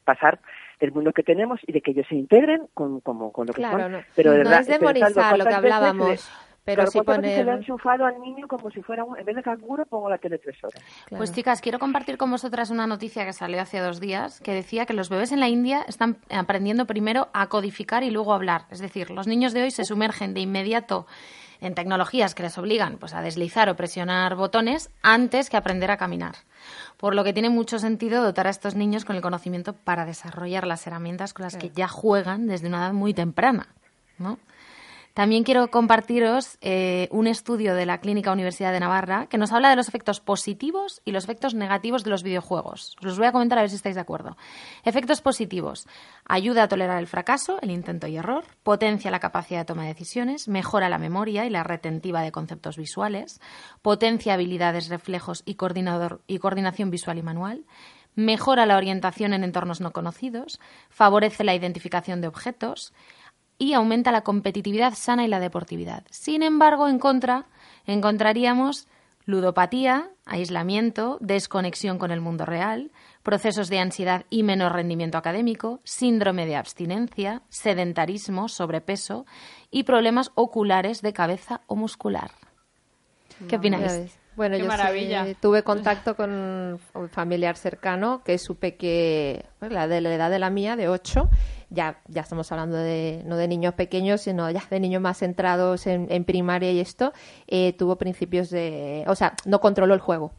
pasar del mundo que tenemos y de que ellos se integren con, como, con lo que son. No, pero no es demonizar lo que hablábamos. Pero si se le ha enchufado al niño como si fuera un, en vez de canguro pongo la tele tres horas. Pues chicas, quiero compartir con vosotras una noticia que salió hace dos días que decía que los bebés en la India están aprendiendo primero a codificar y luego a hablar. Es decir, los niños de hoy se sumergen de inmediato en tecnologías que les obligan pues, a deslizar o presionar botones antes que aprender a caminar. Por lo que tiene mucho sentido dotar a estos niños con el conocimiento para desarrollar las herramientas con las que ya juegan desde una edad muy temprana. ¿no? También quiero compartiros eh, un estudio de la Clínica Universidad de Navarra que nos habla de los efectos positivos y los efectos negativos de los videojuegos. Os voy a comentar a ver si estáis de acuerdo. Efectos positivos. Ayuda a tolerar el fracaso, el intento y error, potencia la capacidad de toma de decisiones, mejora la memoria y la retentiva de conceptos visuales, potencia habilidades, reflejos y coordinación visual y manual, mejora la orientación en entornos no conocidos, favorece la identificación de objetos, y aumenta la competitividad sana y la deportividad. Sin embargo, en contra, encontraríamos ludopatía, aislamiento, desconexión con el mundo real, procesos de ansiedad y menor rendimiento académico, síndrome de abstinencia, sedentarismo, sobrepeso y problemas oculares de cabeza o muscular. ¿Qué opináis? Bueno, yo tuve contacto con un familiar cercano que supe que la de la edad de la mía, de 8, ya, ya estamos hablando de, no de niños pequeños, sino ya de niños más centrados en, en primaria y esto, eh, tuvo principios de, o sea, no controló el juego.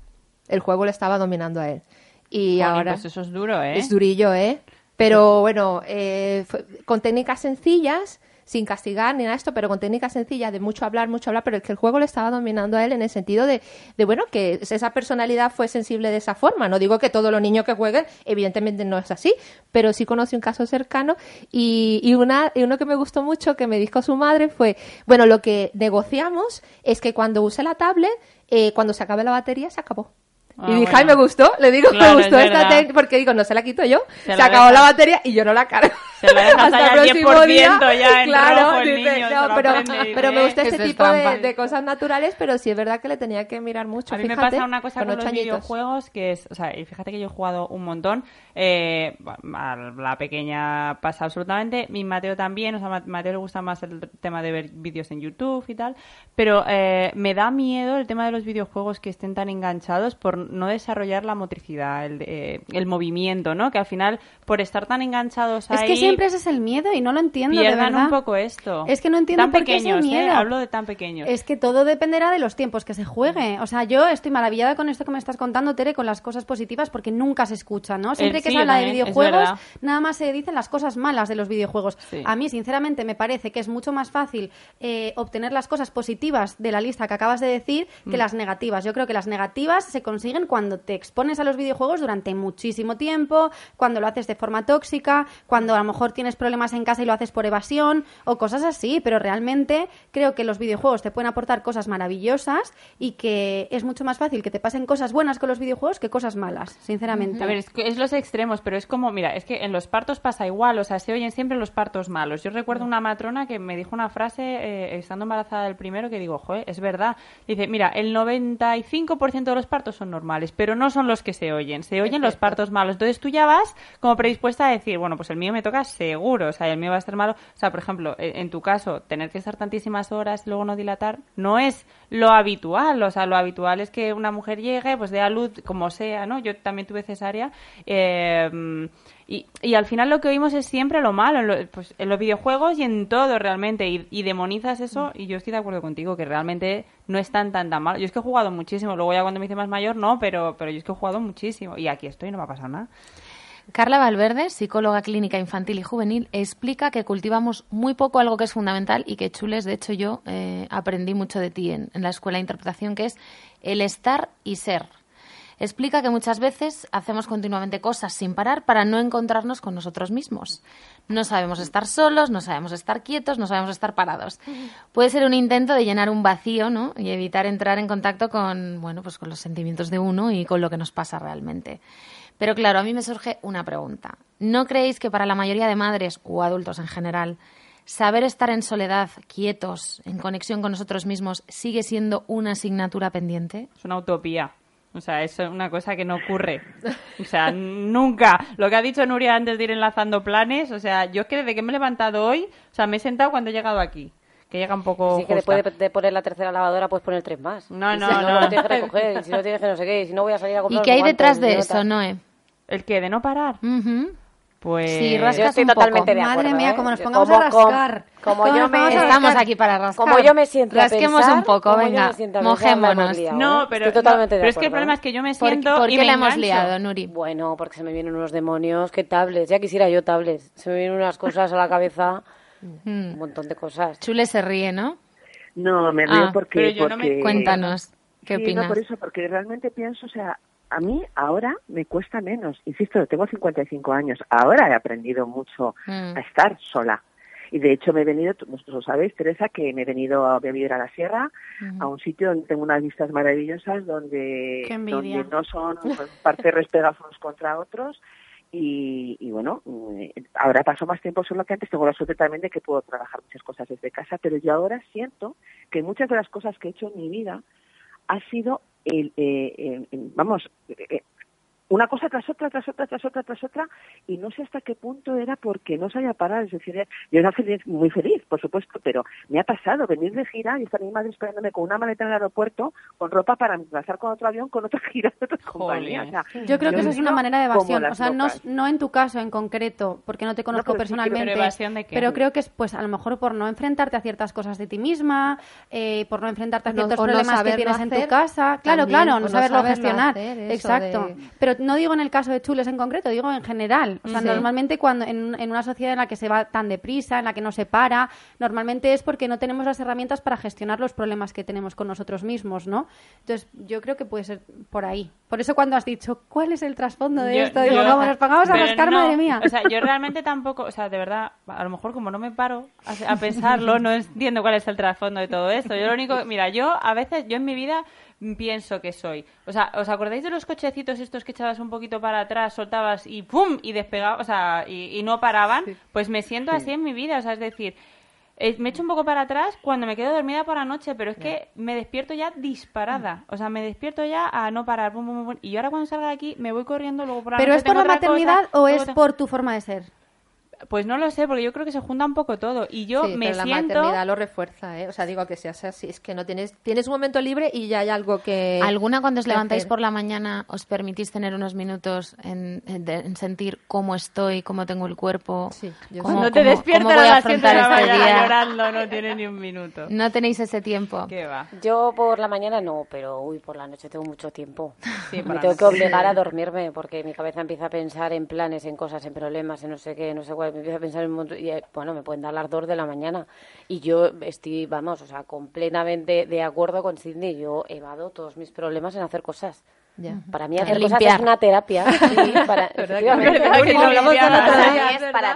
El juego le estaba dominando a él. Y ahora... Pues eso es duro, ¿eh? Es durillo, ¿eh? Pero bueno, eh, con técnicas sencillas sin castigar ni nada de esto, pero con técnicas sencillas de mucho hablar, mucho hablar, pero es que el juego le estaba dominando a él en el sentido de, de bueno, que esa personalidad fue sensible de esa forma. No digo que todos los niños que jueguen, evidentemente no es así, pero sí conocí un caso cercano y, y, una, y uno que me gustó mucho, que me dijo su madre, fue, bueno, lo que negociamos es que cuando use la tablet, eh, cuando se acabe la batería, se acabó. Y ah, dije, ay, me gustó, le digo, me gustó esta técnica, porque digo, no se la quito yo, se, acabó la batería y yo no la cargo. Se lo dejas hasta el 10% ya en claro, rojo el niño, no, pero, pero me gusta este tipo de, de, cosas naturales, pero sí es verdad que le tenía que mirar mucho. A mí me pasa una cosa con, los videojuegos que es, o sea, y fíjate que yo he jugado un montón, eh, a la pequeña pasa absolutamente, mi Mateo también, o sea, a Mateo le gusta más el tema de ver vídeos en YouTube y tal, pero eh, me da miedo el tema de los videojuegos que estén tan enganchados por no desarrollar la motricidad, el, eh, el movimiento, ¿no? Que al final, por estar tan enganchados ahí siempre ese es el miedo y no lo entiendo de verdad. un poco esto. Es que no entiendo tan por qué pequeños, ese miedo. ¿eh? Hablo de tan pequeños. Es que todo dependerá de los tiempos que se juegue. O sea, yo estoy maravillada con esto que me estás contando, Tere, con las cosas positivas porque nunca se escucha, ¿no? Siempre que se habla de videojuegos, nada más se dicen las cosas malas de los videojuegos. A mí, sinceramente, me parece que es mucho más fácil eh, obtener las cosas positivas de la lista que acabas de decir que mm. las negativas. Yo creo que las negativas se consiguen cuando te expones a los videojuegos durante muchísimo tiempo, cuando lo haces de forma tóxica, cuando a lo mejor tienes problemas en casa y lo haces por evasión o cosas así, pero realmente creo que los videojuegos te pueden aportar cosas maravillosas y que es mucho más fácil que te pasen cosas buenas con los videojuegos que cosas malas, sinceramente. A ver, es, los extremos, pero es como, mira, es que en los partos pasa igual, o sea, se oyen siempre los partos malos. Yo recuerdo una matrona que me dijo una frase eh, estando embarazada del primero que digo, joder, es verdad. Dice, mira, el 95% de los partos son normales normales, pero no son los que se oyen. Se oyen los partos malos. Entonces tú ya vas como predispuesta a decir, bueno, pues el mío me toca seguro, o sea, el mío va a estar malo. O sea, por ejemplo, e, en tu caso, tener que estar tantísimas horas y luego no dilatar, no es lo habitual. O sea, lo habitual es que una mujer llegue, pues dé a luz como sea, ¿no? Yo también tuve cesárea. Eh, y, y, al final lo que oímos es siempre lo malo, en, pues, en los videojuegos y en todo realmente. Y, y, demonizas eso y yo estoy de acuerdo contigo, que realmente no es tan, tan, tan malo. Yo es que he jugado muchísimo, luego ya cuando me hice más mayor no, pero, pero yo es que he jugado muchísimo. Y aquí estoy, no me ha pasado nada. Carla Valverde, psicóloga clínica infantil y juvenil, explica que cultivamos muy poco algo que es fundamental y que Chules, de hecho yo eh, aprendí mucho de ti en, en la escuela de interpretación, que es el estar y ser. Explica que muchas veces hacemos continuamente cosas sin parar para no encontrarnos con nosotros mismos. No sabemos estar solos, no sabemos estar quietos, no sabemos estar parados. Puede ser un intento de llenar un vacío, ¿no? Y evitar entrar en contacto con, bueno, pues con los sentimientos de uno y con lo que nos pasa realmente. Pero claro, a mí me surge una pregunta. ¿No creéis que para la mayoría de madres o adultos en general saber estar en soledad, quietos, en conexión con nosotros mismos, sigue siendo una asignatura pendiente? Es una utopía. O sea, es una cosa que no ocurre. O sea, nunca. Lo que ha dicho Nuria antes de ir enlazando planes, o sea, yo es que desde que me he levantado hoy, o sea, me he sentado cuando he llegado aquí. Que llega un poco. Sí, que después de, de, poner la tercera lavadora puedes poner tres más. No, no, si no. no. no tienes que recoger, y si no tienes que no sé qué, y si no voy a salir a comprar. ¿Y qué hay detrás de eso. Noé? ¿El qué? ¿De no parar? Uh -huh. Pues. Sí, rascas yo estoy un poco. totalmente de acuerdo. Madre mía, ¿eh? como nos pongamos como- a rascar. Como, Como yo me. a Estamos aquí para rascar. Como yo me siento a Rasquemos pensar, un poco, como yo venga. a Mojémonos. liado, No, ¿eh? pero, Estoy totalmente no, de pero es que el problema ¿eh? es que yo me ¿Por, siento por y qué me la hemos liado, Nuri? Bueno, porque se me vienen unos demonios, qué tablets. Ya quisiera yo tablets. Se me vienen unas cosas a la cabeza, un montón de cosas. Chule se ríe, ¿no? No, me río Ah, porque... pero yo no me- porque- Cuéntanos, ¿qué sí, opinas? No, por eso, porque realmente pienso, o sea, a mí ahora me cuesta menos. Insisto, tengo 55 años. Ahora he aprendido mucho Mm. a estar sola. Y de hecho me he venido, vosotros lo sabéis, Teresa, que me he venido a vivir a la sierra, a un sitio donde tengo unas vistas maravillosas, donde, donde no son parcerres pegados unos contra otros. Y, y bueno, eh, ahora paso más tiempo solo que antes. Tengo la suerte también de que puedo trabajar muchas cosas desde casa, pero yo ahora siento que muchas de las cosas que he hecho en mi vida ha sido, el, eh, eh, eh, vamos, eh, una cosa tras otra, tras otra, tras otra, tras otra, y no sé hasta qué punto era porque no sabía parar. Es decir, yo era feliz, muy feliz, por supuesto, pero me ha pasado venir de gira y estar mi madre esperándome con una maleta en el aeropuerto, con ropa para emplazar con otro avión, con otra gira de otra compañía. O sea, Yo creo que eso es una manera de evasión. O sea, no, no en tu caso en concreto, porque no te conozco pero sí, pero personalmente. evasión de qué? pero creo que es, pues, a lo mejor por no enfrentarte a ciertas cosas de ti misma, eh, por no enfrentarte a No- ciertos no problemas que tienes en tu casa. Claro, también, claro, no no saberlo saberlo gestionar. hacer, Exacto. de- Pero no digo en el caso de Chules en concreto, digo en general. O sea, Sí. normalmente cuando en, en una sociedad en la que se va tan deprisa, en la que no se para, normalmente es porque no tenemos las herramientas para gestionar los problemas que tenemos con nosotros mismos, ¿no? Entonces, yo creo que puede ser por ahí. Por eso cuando has dicho, ¿cuál es el trasfondo de Yo- esto? Digo, yo- vamos, nos pongamos a rascar, no, madre mía. O sea, yo realmente tampoco, o sea, de verdad, a lo mejor como no me paro a, a pensarlo, no entiendo cuál es el trasfondo de todo esto. Yo lo único, mira, yo a veces, yo en mi vida pienso que soy. O sea, ¿os acordáis de los cochecitos estos que echabas un poquito para atrás, soltabas y ¡pum! y despegabas, o sea, y, y no paraban? Pues me siento así en mi vida, o sea, es decir, eh, me echo un poco para atrás cuando me quedo dormida por la noche, pero es que me despierto ya disparada. O sea, me despierto ya a no parar. pum, pum, pum, pum. Y yo ahora cuando salga de aquí me voy corriendo luego por la ¿Pero noche es por la cosa, maternidad o es por tu forma de ser? Pues no lo sé, porque yo creo que se junta un poco todo. Y yo Sí, me pero la siento... maternidad lo refuerza, ¿eh? O sea, digo que seas así. Es que no tienes, tienes un momento libre y ya hay algo que. ¿Alguna cuando os levantáis hacer. por la mañana os permitís tener unos minutos en, en- de- en sentir cómo estoy, cómo tengo el cuerpo? Sí, yo cómo, Cuando te cómo- despiertas cómo a las 7 de la este mañana día? llorando, no tiene ni un minuto. No tenéis ese tiempo. ¿Qué va? Yo por la mañana no, pero uy, por la noche tengo mucho tiempo. Sí, me la tengo que obligar a dormirme porque mi cabeza empieza a pensar en planes, en cosas, en problemas, en no sé qué, no sé cuál. Me empieza a pensar en un montón- y, eh, bueno, me pueden dar las dos de la mañana. Y yo estoy, vamos, o sea, completamente de acuerdo con Sidney. Yo evado todos mis problemas en hacer cosas. Ya. Para mí hacer cosas limpiar. es una terapia. Sí, para,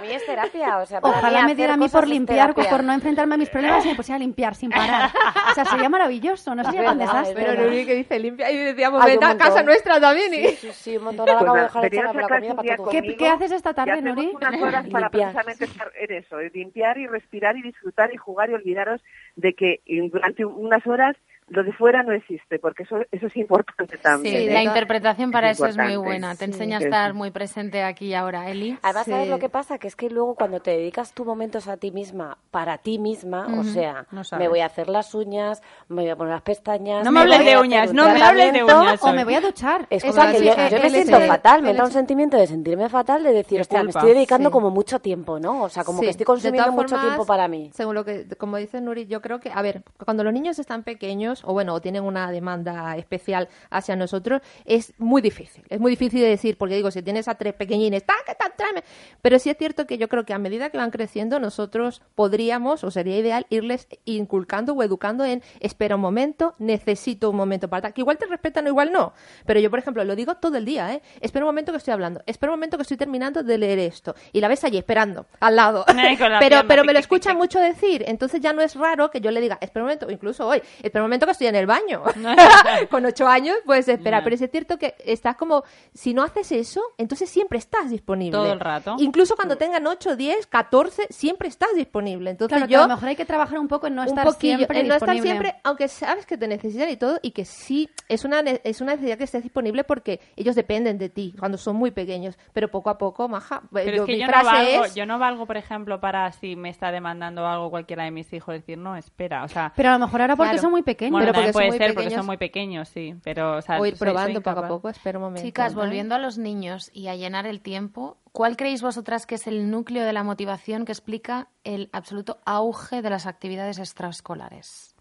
mí es, terapia. O sea, para Ojalá mí me diera a mí por limpiar, por no enfrentarme a mis problemas y me pusiera a limpiar sin parar. O sea, sería maravilloso, no sería tan desastre. Pero Nuri que dice limpia y decíamos, vete a casa nuestra también. Y... Sí, sí, sí, un montón. Ahora acabo de dejar la comida para todo. ¿Qué, haces esta tarde, Nuri? unas horas para Limpiar. precisamente estar en eso, limpiar y respirar y disfrutar y jugar y olvidaros de que en- durante unas horas lo de fuera no existe, porque eso, eso es importante también. Sí, ¿eh? la interpretación para Es eso es muy importante. buena. Te Sí. enseña a Sí. estar muy presente aquí y ahora, Eli. Además, ¿sabes Sí. lo que pasa? Que es que luego cuando te dedicas tus momentos a ti misma, para ti misma, o sea, No sabes. me voy a hacer las uñas, me voy a poner las pestañas... No me hables voy de uñas, un no me hables de uñas. O me voy a duchar. Es cosa que yo, eh, yo me el siento hecho de- fatal, me el entra un hecho- sentimiento de sentirme fatal, de decir, De hostia, me estoy dedicando Sí. como mucho tiempo, ¿no? O sea, como Sí, que estoy consumiendo mucho tiempo para mí. Según lo que, como dice Nuri, yo creo que, a ver, cuando los niños están pequeños, o bueno, o tienen una demanda especial hacia nosotros, es muy difícil. Es muy difícil de decir, porque digo, si tienes a tres pequeñines, ¡tá, que tal, tráeme! Pero sí es cierto que yo creo que a medida que van creciendo, nosotros podríamos, o sería ideal, irles inculcando o educando en, espera un momento, necesito un momento para tal. Que igual te respetan o igual no. Pero yo, por ejemplo, lo digo todo el día, ¿eh? Espera un momento que estoy hablando, espera un momento que estoy terminando de leer esto. Y la ves allí esperando, al lado. La pero pero me lo tic, tic, escucha tic. mucho decir. Entonces ya no es raro que yo le diga, espera un momento, o incluso hoy, espera un momento que estoy en el baño. Con ocho años puedes esperar. Pero es cierto que estás como, si no haces eso, entonces siempre estás disponible. Todo el rato. Incluso cuando tengan 8, 10, 14, siempre estás disponible. Entonces Claro, que yo a lo mejor hay que trabajar un poco en no estar poquillo, siempre en no estar siempre, aunque sabes que te necesitan y todo, y que sí, es una, ne- es una necesidad que estés disponible porque ellos dependen de ti cuando son muy pequeños, pero poco a poco, maja. Pero yo- es que mi yo no, valgo, es, yo no valgo, por ejemplo, para si me está demandando algo cualquiera de mis hijos, decir, no, espera, o sea... Pero a lo mejor ahora porque Claro. son muy pequeños. Bueno, pero son puede muy ser porque son muy pequeños, sí, pero... O, sea, o ir soy- soy probando poco a poco, espera un momento. Chicas, volviendo a los niños y a llenar el tiempo, ¿cuál creéis vosotras que es el núcleo de la motivación que explica el absoluto auge de las actividades extraescolares?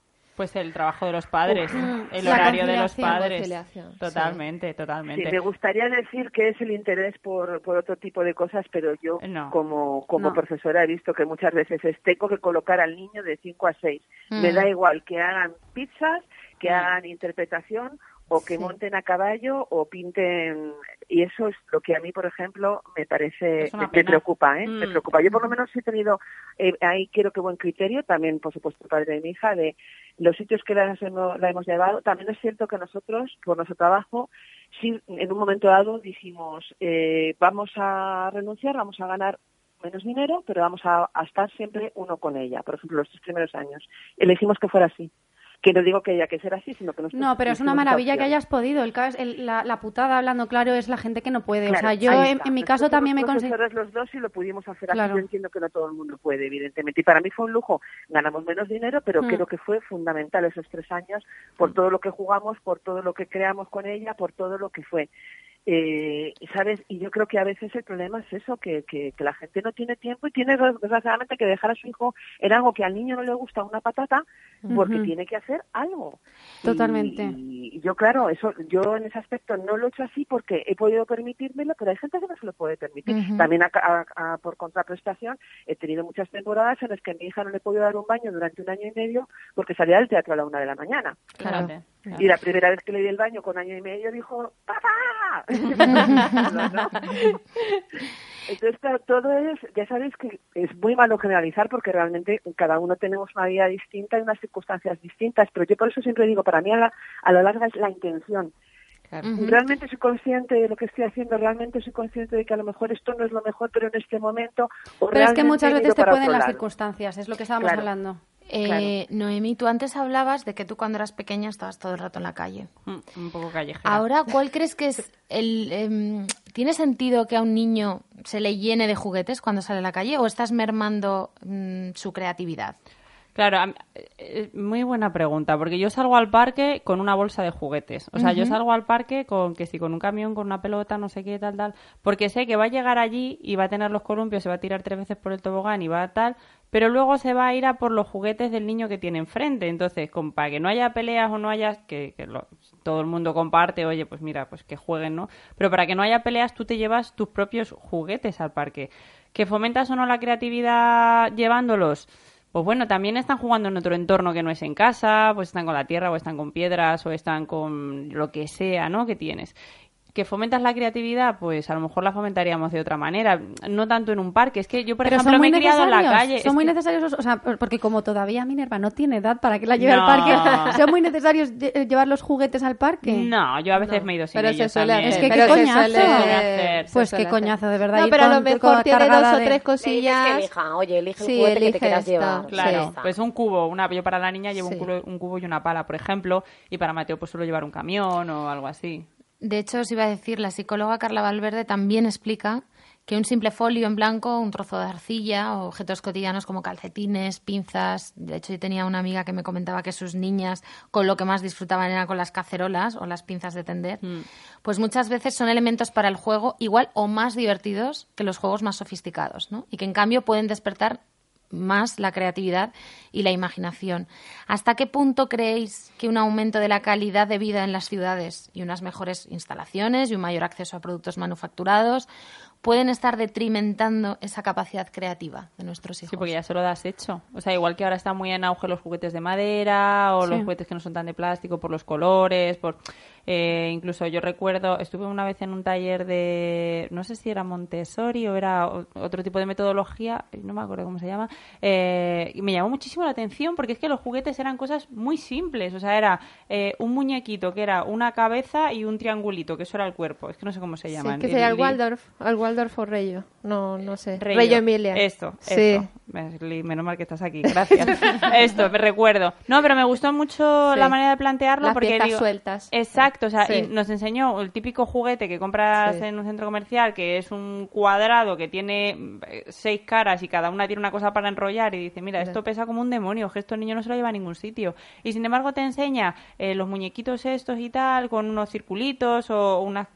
Pues el trabajo de los padres, el horario de los padres. sí. Totalmente, Sí, totalmente. me gustaría decir que es el interés por, por otro tipo de cosas, pero yo No. como, como No. profesora he visto que muchas veces es, tengo que colocar al niño de 5 a 6. Me Mm. da igual que hagan pizzas, que hagan interpretación o que Sí. monten a caballo o pinten y eso es lo que a mí por ejemplo me parece me, preocupa ¿eh? me Mm. preocupa. Yo por lo menos he tenido eh, ahí quiero que buen criterio también por supuesto padre de mi hija de los sitios que las hemos, la hemos llevado. También es cierto que nosotros por nuestro trabajo sí en un momento dado dijimos eh, vamos a renunciar vamos a ganar menos dinero pero vamos a, a estar siempre uno con ella por ejemplo los tres primeros años. Elegimos que fuera así que no digo que haya que ser así sino que nosotros No, pero es una maravilla que hayas podido. El, el- la, la putada, hablando claro, es la gente que no puede. Claro, o sea, yo en, mi caso Nosotros también me profesores los dos y lo pudimos hacer Claro. así. Yo entiendo que no todo el mundo puede, evidentemente. Y para mí fue un lujo. Ganamos menos dinero, pero Mm. creo que fue fundamental esos tres años por todo lo que jugamos, por todo lo que creamos con ella, por todo lo que fue. Eh, ¿Sabes? Y yo creo que a veces el problema es eso, que, que, que la gente no tiene tiempo y tiene desgraciadamente que dejar a su hijo en algo que al niño no le gusta una patata porque tiene que hacer algo. Totalmente. Y, y yo, claro, eso yo en ese aspecto no lo he hecho así porque he podido permitírmelo, pero hay gente que no se lo puede permitir. También a- a- a- por contraprestación he tenido muchas temporadas en las que a mi hija no le he podido dar un baño durante un año y medio porque salía del teatro a la una de la mañana. Fíjate. Y la primera vez que le di el baño con año y medio dijo, ¡papá! No. Entonces, claro, todo es, ya sabéis que es muy malo generalizar porque realmente cada uno tenemos una vida distinta y unas circunstancias distintas, pero yo por eso siempre digo, para mí a la, a la larga es la intención. Realmente soy consciente de lo que estoy haciendo, realmente soy consciente de que a lo mejor esto no es lo mejor, pero en este momento... o Pero es que muchas veces te pueden las lado. circunstancias, es lo que estábamos Claro. hablando. Eh, Noemí, tú antes hablabas de que tú cuando eras pequeña estabas todo el rato en la calle. Mm, Un poco callejera. Ahora, ¿cuál crees que es el... em, ¿Tiene sentido que a un niño se le llene de juguetes cuando sale a la calle o estás mermando mm, su creatividad? Claro, mí- eh, muy buena pregunta, porque yo salgo al parque con una bolsa de juguetes. O sea, yo salgo al parque con que si con un camión, con una pelota, no sé qué, tal, tal, porque sé que va a llegar allí y va a tener los columpios, se va a tirar tres veces por el tobogán y va a tal, pero luego se va a ir a por los juguetes del niño que tiene enfrente. Entonces, con, para que no haya peleas o no haya, que, lo- todo el mundo comparte, oye, pues mira, pues que jueguen, ¿no? Pero para que no haya peleas, tú te llevas tus propios juguetes al parque. ¿Que fomentas o no la creatividad llevándolos? Pues bueno, también están jugando en otro entorno que no es en casa, pues están con la tierra, o están con piedras, o están con lo que sea, ¿no? Que tienes. Que fomentas la creatividad, pues a lo mejor la fomentaríamos de otra manera, no tanto en un parque. Es que yo, por Pero ejemplo, son me muy he criado en la calle. Son es muy que- necesarios, los- o sea, porque como todavía Minerva no tiene edad para que la lleve No. al parque, son muy necesarios lle- llevar los juguetes al parque. No, yo a veces me he ido sin pero se ellos suele también. Es que Pero qué se coñazo. suele- hacer, Pues se qué coñazo, de verdad. No, pero a lo mejor tiene dos o tres Le dices cosillas. que elija, oye, elige el Sí, juguete que te elige quieras esta. llevar. Claro, pues un cubo, una, yo para la niña llevo Sí. un, cubo, un cubo y una pala, por ejemplo, y para Mateo pues suelo llevar un camión o algo así. De hecho, os iba a decir, la psicóloga Carla Valverde también explica que un simple folio en blanco, un trozo de arcilla o objetos cotidianos como calcetines, pinzas. De hecho, yo tenía una amiga que me comentaba que sus niñas con lo que más disfrutaban era con las cacerolas o las pinzas de tender. Pues muchas veces son elementos para el juego igual o más divertidos que los juegos más sofisticados, ¿no? Y que en cambio pueden despertar más la creatividad y la imaginación. ¿Hasta qué punto creéis que un aumento de la calidad de vida en las ciudades y unas mejores instalaciones y un mayor acceso a productos manufacturados pueden estar detrimentando esa capacidad creativa de nuestros hijos? Sí, porque ya se lo das hecho. O sea, igual que ahora está muy en auge los juguetes de madera o los juguetes que no son tan de plástico por los colores, por eh, incluso yo recuerdo, estuve una vez en un taller de, no sé si era Montessori o era otro tipo de metodología, no me acuerdo cómo se llama, eh, y me llamó muchísimo la atención porque es que los juguetes eran cosas muy simples, o sea, era eh, un muñequito que era una cabeza y un triangulito, que eso era el cuerpo, es que no sé cómo se Sí, llaman. que sería el Waldorf, el Waldorf o Reyo. No, no sé. Reyo. Reyo, Emilia. Esto, Sí. esto. Menos mal que estás aquí, gracias. esto, me recuerdo. No, pero me gustó mucho Sí. la manera de plantearlo Las porque digo, sueltas. Exacto, o sea, Sí. y nos enseñó el típico juguete que compras Sí. en un centro comercial, que es un cuadrado que tiene eh, seis caras y cada una tiene una cosa para enrollar y dice, mira, esto pesa como un demonio, que esto niño no se lo lleva a ningún sitio. Y sin embargo te enseña eh, los muñequitos estos y tal, con unos circulitos o una,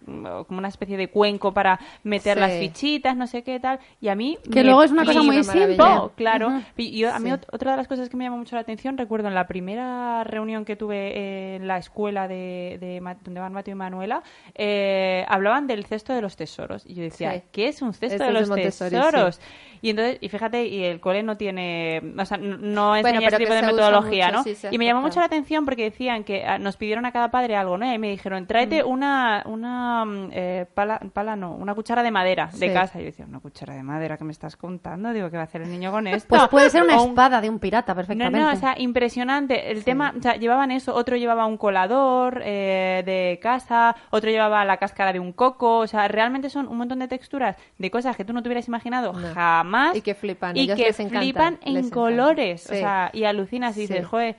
como una especie de cuenco para meter Sí. las fichitas, no sé qué tal. Y a mí Que me luego es una cosa muy simple. claro. Y yo, a mí otra de las cosas que me llamó mucho la atención, recuerdo en la primera reunión que tuve en la escuela de, de donde van Mateo y Manuela, eh, hablaban del cesto de los tesoros. Y yo decía, Sí. ¿qué es un cesto Esto de los tesoros? Y entonces, y fíjate, y el cole no tiene, o sea, no enseña pero ese que tipo de metodología, mucho, ¿no? sí, y me llamó mucho la atención porque decían que ah, nos pidieron a cada padre algo, ¿no? Y me dijeron, tráete Mm. una, una mm, eh, pala, pala no, una cuchara de madera de casa. Y yo decía, una cuchara de madera, ¿qué me estás contando? Digo, ¿qué va a hacer el niño con esto? Pues puede ser una un- espada de un pirata, no, perfectamente. no, o sea, impresionante. El tema, o sea, llevaban eso, otro llevaba un colador eh, de casa, otro llevaba la cáscara de un coco, o sea, realmente son un montón de texturas de cosas que tú no te hubieras imaginado No. jamás Y que flipan, y ellos que les flipan en colores, o sea, y alucinas y dices, Sí. joder,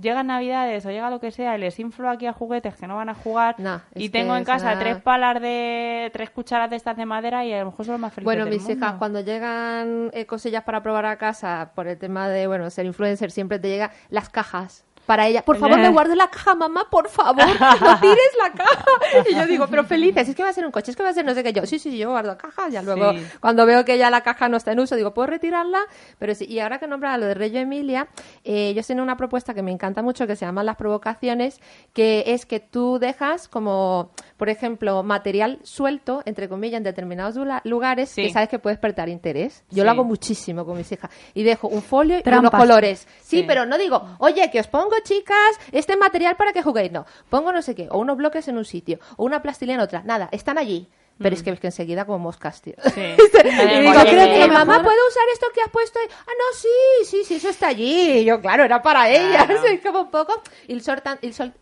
llegan navidades o llega lo que sea y les inflo aquí a juguetes que no van a jugar y tengo en casa una- tres palas de tres cucharas de estas de madera y a lo mejor son los más felices Bueno, del mis mundo. hijas, cuando llegan eh, cosillas para probar a casa, por el tema de, bueno, ser influencer, siempre te llega las cajas. Para ella, por favor, me guardo la caja, mamá, por favor, no tires la caja. Y yo digo, pero felices, es que va a ser un coche, es que va a ser no sé qué. Yo, sí, sí, yo guardo caja. Ya luego, Sí. cuando veo que ya la caja no está en uso, digo, ¿puedo retirarla? Pero sí, y ahora que nombra lo de Reyo Emilia, eh, ellos tienen una propuesta que me encanta mucho que se llama las provocaciones, que es que tú dejas como, por ejemplo, material suelto, entre comillas, en determinados lugares Sí. que sabes que puede despertar interés. Yo Sí. lo hago muchísimo con mis hijas. Y dejo un folio y unos colores. Sí, Sí. pero no digo, oye, que os pongo, chicas, este material para que juguéis. No, pongo no sé qué, o unos bloques en un sitio, o una plastilina en otra. Nada, están allí. Pero es que, es que enseguida como moscas, tío. Sí. y digo, creo que mamá, ¿puedo usar esto que has puesto ahí? Ah, no, sí, sí, sí, eso está allí. Y yo, claro, era para ella. Claro. Sí, como un poco. Y el sol,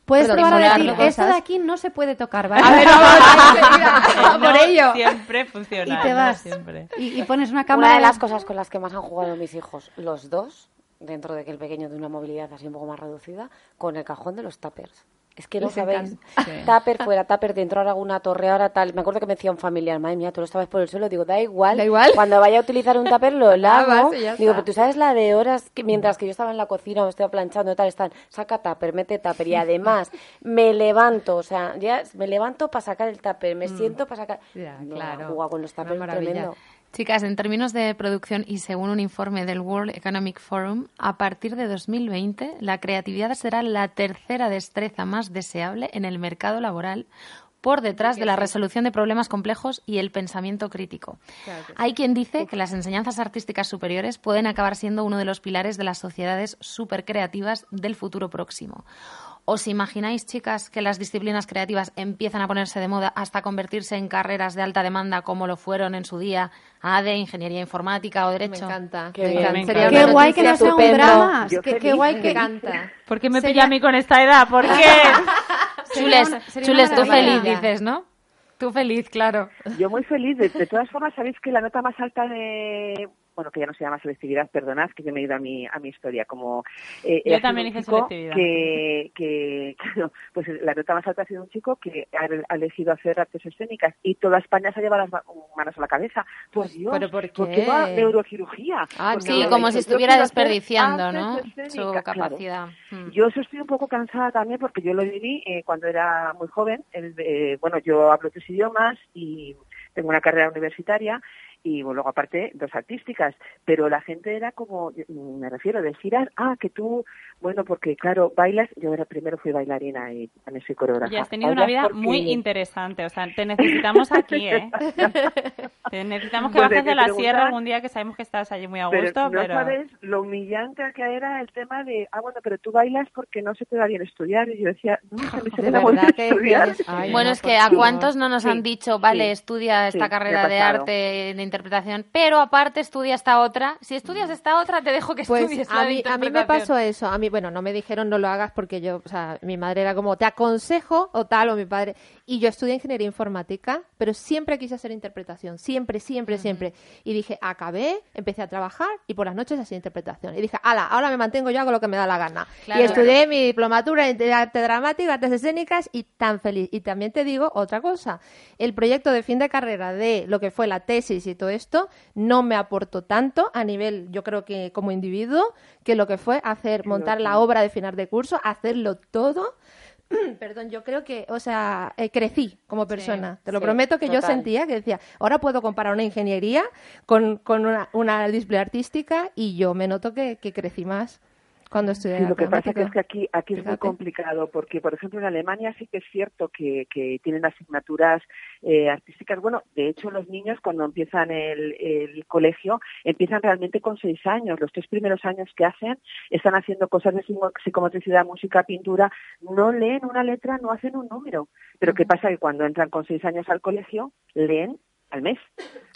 Puedes perdón, probar a decir, esto de aquí no se puede tocar, ¿vale? A ver, vamos, por ello. siempre funciona. y te no vas. siempre. Y, y pones una cámara... Una de las cosas con las que más han jugado mis hijos, los dos, dentro de que el pequeño tiene una movilidad así un poco más reducida, con el cajón de los tuppers. Es que no sabéis. encanta. Tupper fuera, tupper dentro, ahora una torre, ahora tal. Me acuerdo que me decía un familiar, madre mía, tú lo estabas por el suelo. Digo, da igual. Da igual. Cuando vaya a utilizar un tupper lo lavo. ya Digo, pero tú sabes la de horas que mientras que yo estaba en la cocina o estaba planchando y tal, están, saca tupper, mete tupper. Y además, me levanto, o sea, ya me levanto para sacar el tupper, me siento para sacar. Mm. Ya, No, claro. jugar con los tuppers maravilla. tremendo. Chicas, en términos de producción y según un informe del World Economic Forum, a partir de 2020 la creatividad será la tercera destreza más deseable en el mercado laboral por detrás de la resolución de problemas complejos y el pensamiento crítico. Hay quien dice que las enseñanzas artísticas superiores pueden acabar siendo uno de los pilares de las sociedades supercreativas del futuro próximo. ¿Os imagináis, chicas, que las disciplinas creativas empiezan a ponerse de moda hasta convertirse en carreras de alta demanda como lo fueron en su día ADE, Ingeniería Informática o Derecho? Me encanta. Qué me bien, encanta. me Sería encanta. Qué una guay que no sea un drama. Qué, guay que... Me encanta. ¿Por qué me Sería- pilla a mí con esta edad? ¿Por qué? Chules, una- Chules, tú feliz, dices, ¿no? Tú feliz, claro. Yo muy feliz. De, de todas formas, sabéis que la nota más alta de bueno, que ya no se llama selectividad, perdonad, que yo me he ido a mi, a mi historia, como... eh, Yo también hice selectividad. Que, que, claro, pues la nota más alta ha sido un chico que ha, elegido hacer artes escénicas y toda España se ha llevado las ma- manos a la cabeza. Por Dios, ¿Pero por ¿por qué? qué va neurocirugía? Ah, Porque Sí, como si estuviera desperdiciando, ¿no? Su claro. capacidad. Mm. Yo eso estoy un poco cansada también porque yo lo viví eh, cuando era muy joven. El, eh, bueno, yo hablo tres idiomas y tengo una carrera universitaria y bueno, luego aparte dos artísticas, pero la gente era como, me refiero, decir, ah, que tú, bueno, porque claro, bailas, yo era primero fui bailarina y también soy coreógrafa. Y has tenido una vida porque- muy interesante. O sea, te necesitamos aquí, ¿eh? Te necesitamos que Pues de bajes de la sierra algún día, que sabemos que estás allí muy a Pero gusto, no pero... sabes lo humillante que era el tema de, ah, bueno, pero tú bailas porque no se te da bien estudiar. Y yo decía, no, se me se me da bien que estudiar. Ay, bueno, no, es que a cuántos no nos Sí, han dicho, vale, sí, estudia esta sí, carrera de arte, de interpretación, pero aparte estudia esta otra. Si estudias esta otra, te dejo que Pues estudies a mí, a mí me pasó eso. A mí, bueno, no me dijeron no lo hagas porque yo, o sea, mi madre era como, te aconsejo o tal, o mi padre. Y yo estudié ingeniería informática, pero siempre quise hacer interpretación. Siempre, siempre, siempre. Y dije, acabé, empecé a trabajar y por las noches hacía interpretación. Y dije, ala, ahora me mantengo yo, hago lo que me da la gana. Claro. y estudié mi diplomatura en arte dramático, artes escénicas y tan feliz. Y también te digo otra cosa. El proyecto de fin de carrera de lo que fue la tesis y todo esto no me aportó tanto a nivel, yo creo que como individuo, que lo que fue hacer, montar la obra de final de curso, hacerlo todo. Perdón, yo creo que, o sea, eh, crecí como persona. Te lo sí, prometo que yo sentía que decía, ahora puedo comparar una ingeniería con, con una, una disciplina artística y yo me noto que, que crecí más cuando Sí, lo que pasa es que aquí, aquí es muy complicado porque, por ejemplo, en Alemania sí que es cierto que, que tienen asignaturas eh, artísticas. Bueno, de hecho, los niños cuando empiezan el, el colegio empiezan realmente con seis años. Los tres primeros años que hacen están haciendo cosas de psico- psicomotricidad, música, pintura. No leen una letra, no hacen un número. Pero ¿qué pasa? Que cuando entran con seis años al colegio, leen al mes,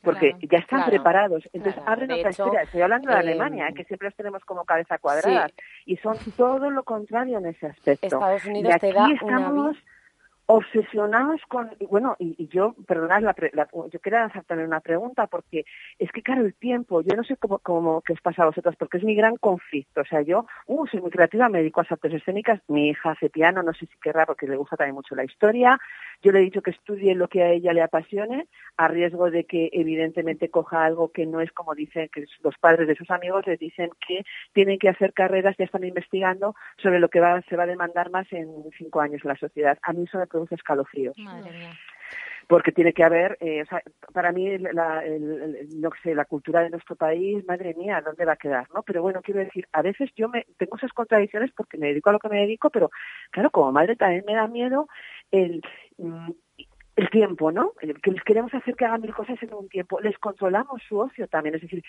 porque Claro, ya están claro, preparados. Entonces claro. abren otra hecho, historia. Estoy hablando de eh, Alemania, ¿eh? que siempre los tenemos como cabeza cuadrada. Y son todo lo contrario en ese aspecto. Estados Unidos y aquí te da una estamos obsesionados con bueno y, y yo perdonad la, la- yo quería hacer también una pregunta porque es que claro el tiempo yo no sé cómo, cómo que os pasa a vosotras porque es mi gran conflicto. O sea yo uh, soy muy creativa me dedico a las artes escénicas mi hija hace piano no sé si querrá porque le gusta también mucho la historia. Yo le he dicho que estudie lo que a ella le apasione a riesgo de que evidentemente coja algo que no es como dicen que los padres de sus amigos les dicen que tienen que hacer carreras ya están investigando sobre lo que va, se va a demandar más en cinco años en la sociedad. A mí eso produce escalofríos Madre mía. porque tiene que haber, eh, o sea, para mí la, el- el- no sé, la cultura de nuestro país, madre mía, ¿dónde va a quedar? ¿no? Pero bueno, quiero decir, a veces yo me tengo esas contradicciones porque me dedico a lo que me dedico, pero claro, como madre también me da miedo el mm, el tiempo, ¿no? El Que les queremos hacer que hagan mil cosas en un tiempo. Les controlamos su ocio también, es decir,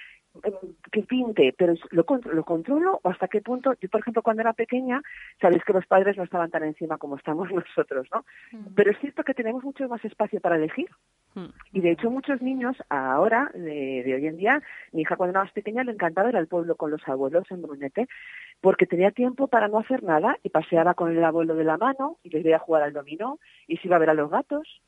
em, que pinte, pero lo, lo controlo o hasta qué punto. Yo, por ejemplo, cuando era pequeña, sabéis que los padres no estaban tan encima como estamos nosotros, ¿no? Pero es cierto que tenemos mucho más espacio para elegir. Y de hecho muchos niños ahora, de, de hoy en día, mi hija cuando era más pequeña le encantaba ir al pueblo con los abuelos en Brunete, porque tenía tiempo para no hacer nada y paseaba con el abuelo de la mano y les veía jugar al dominó y se iba a ver a los gatos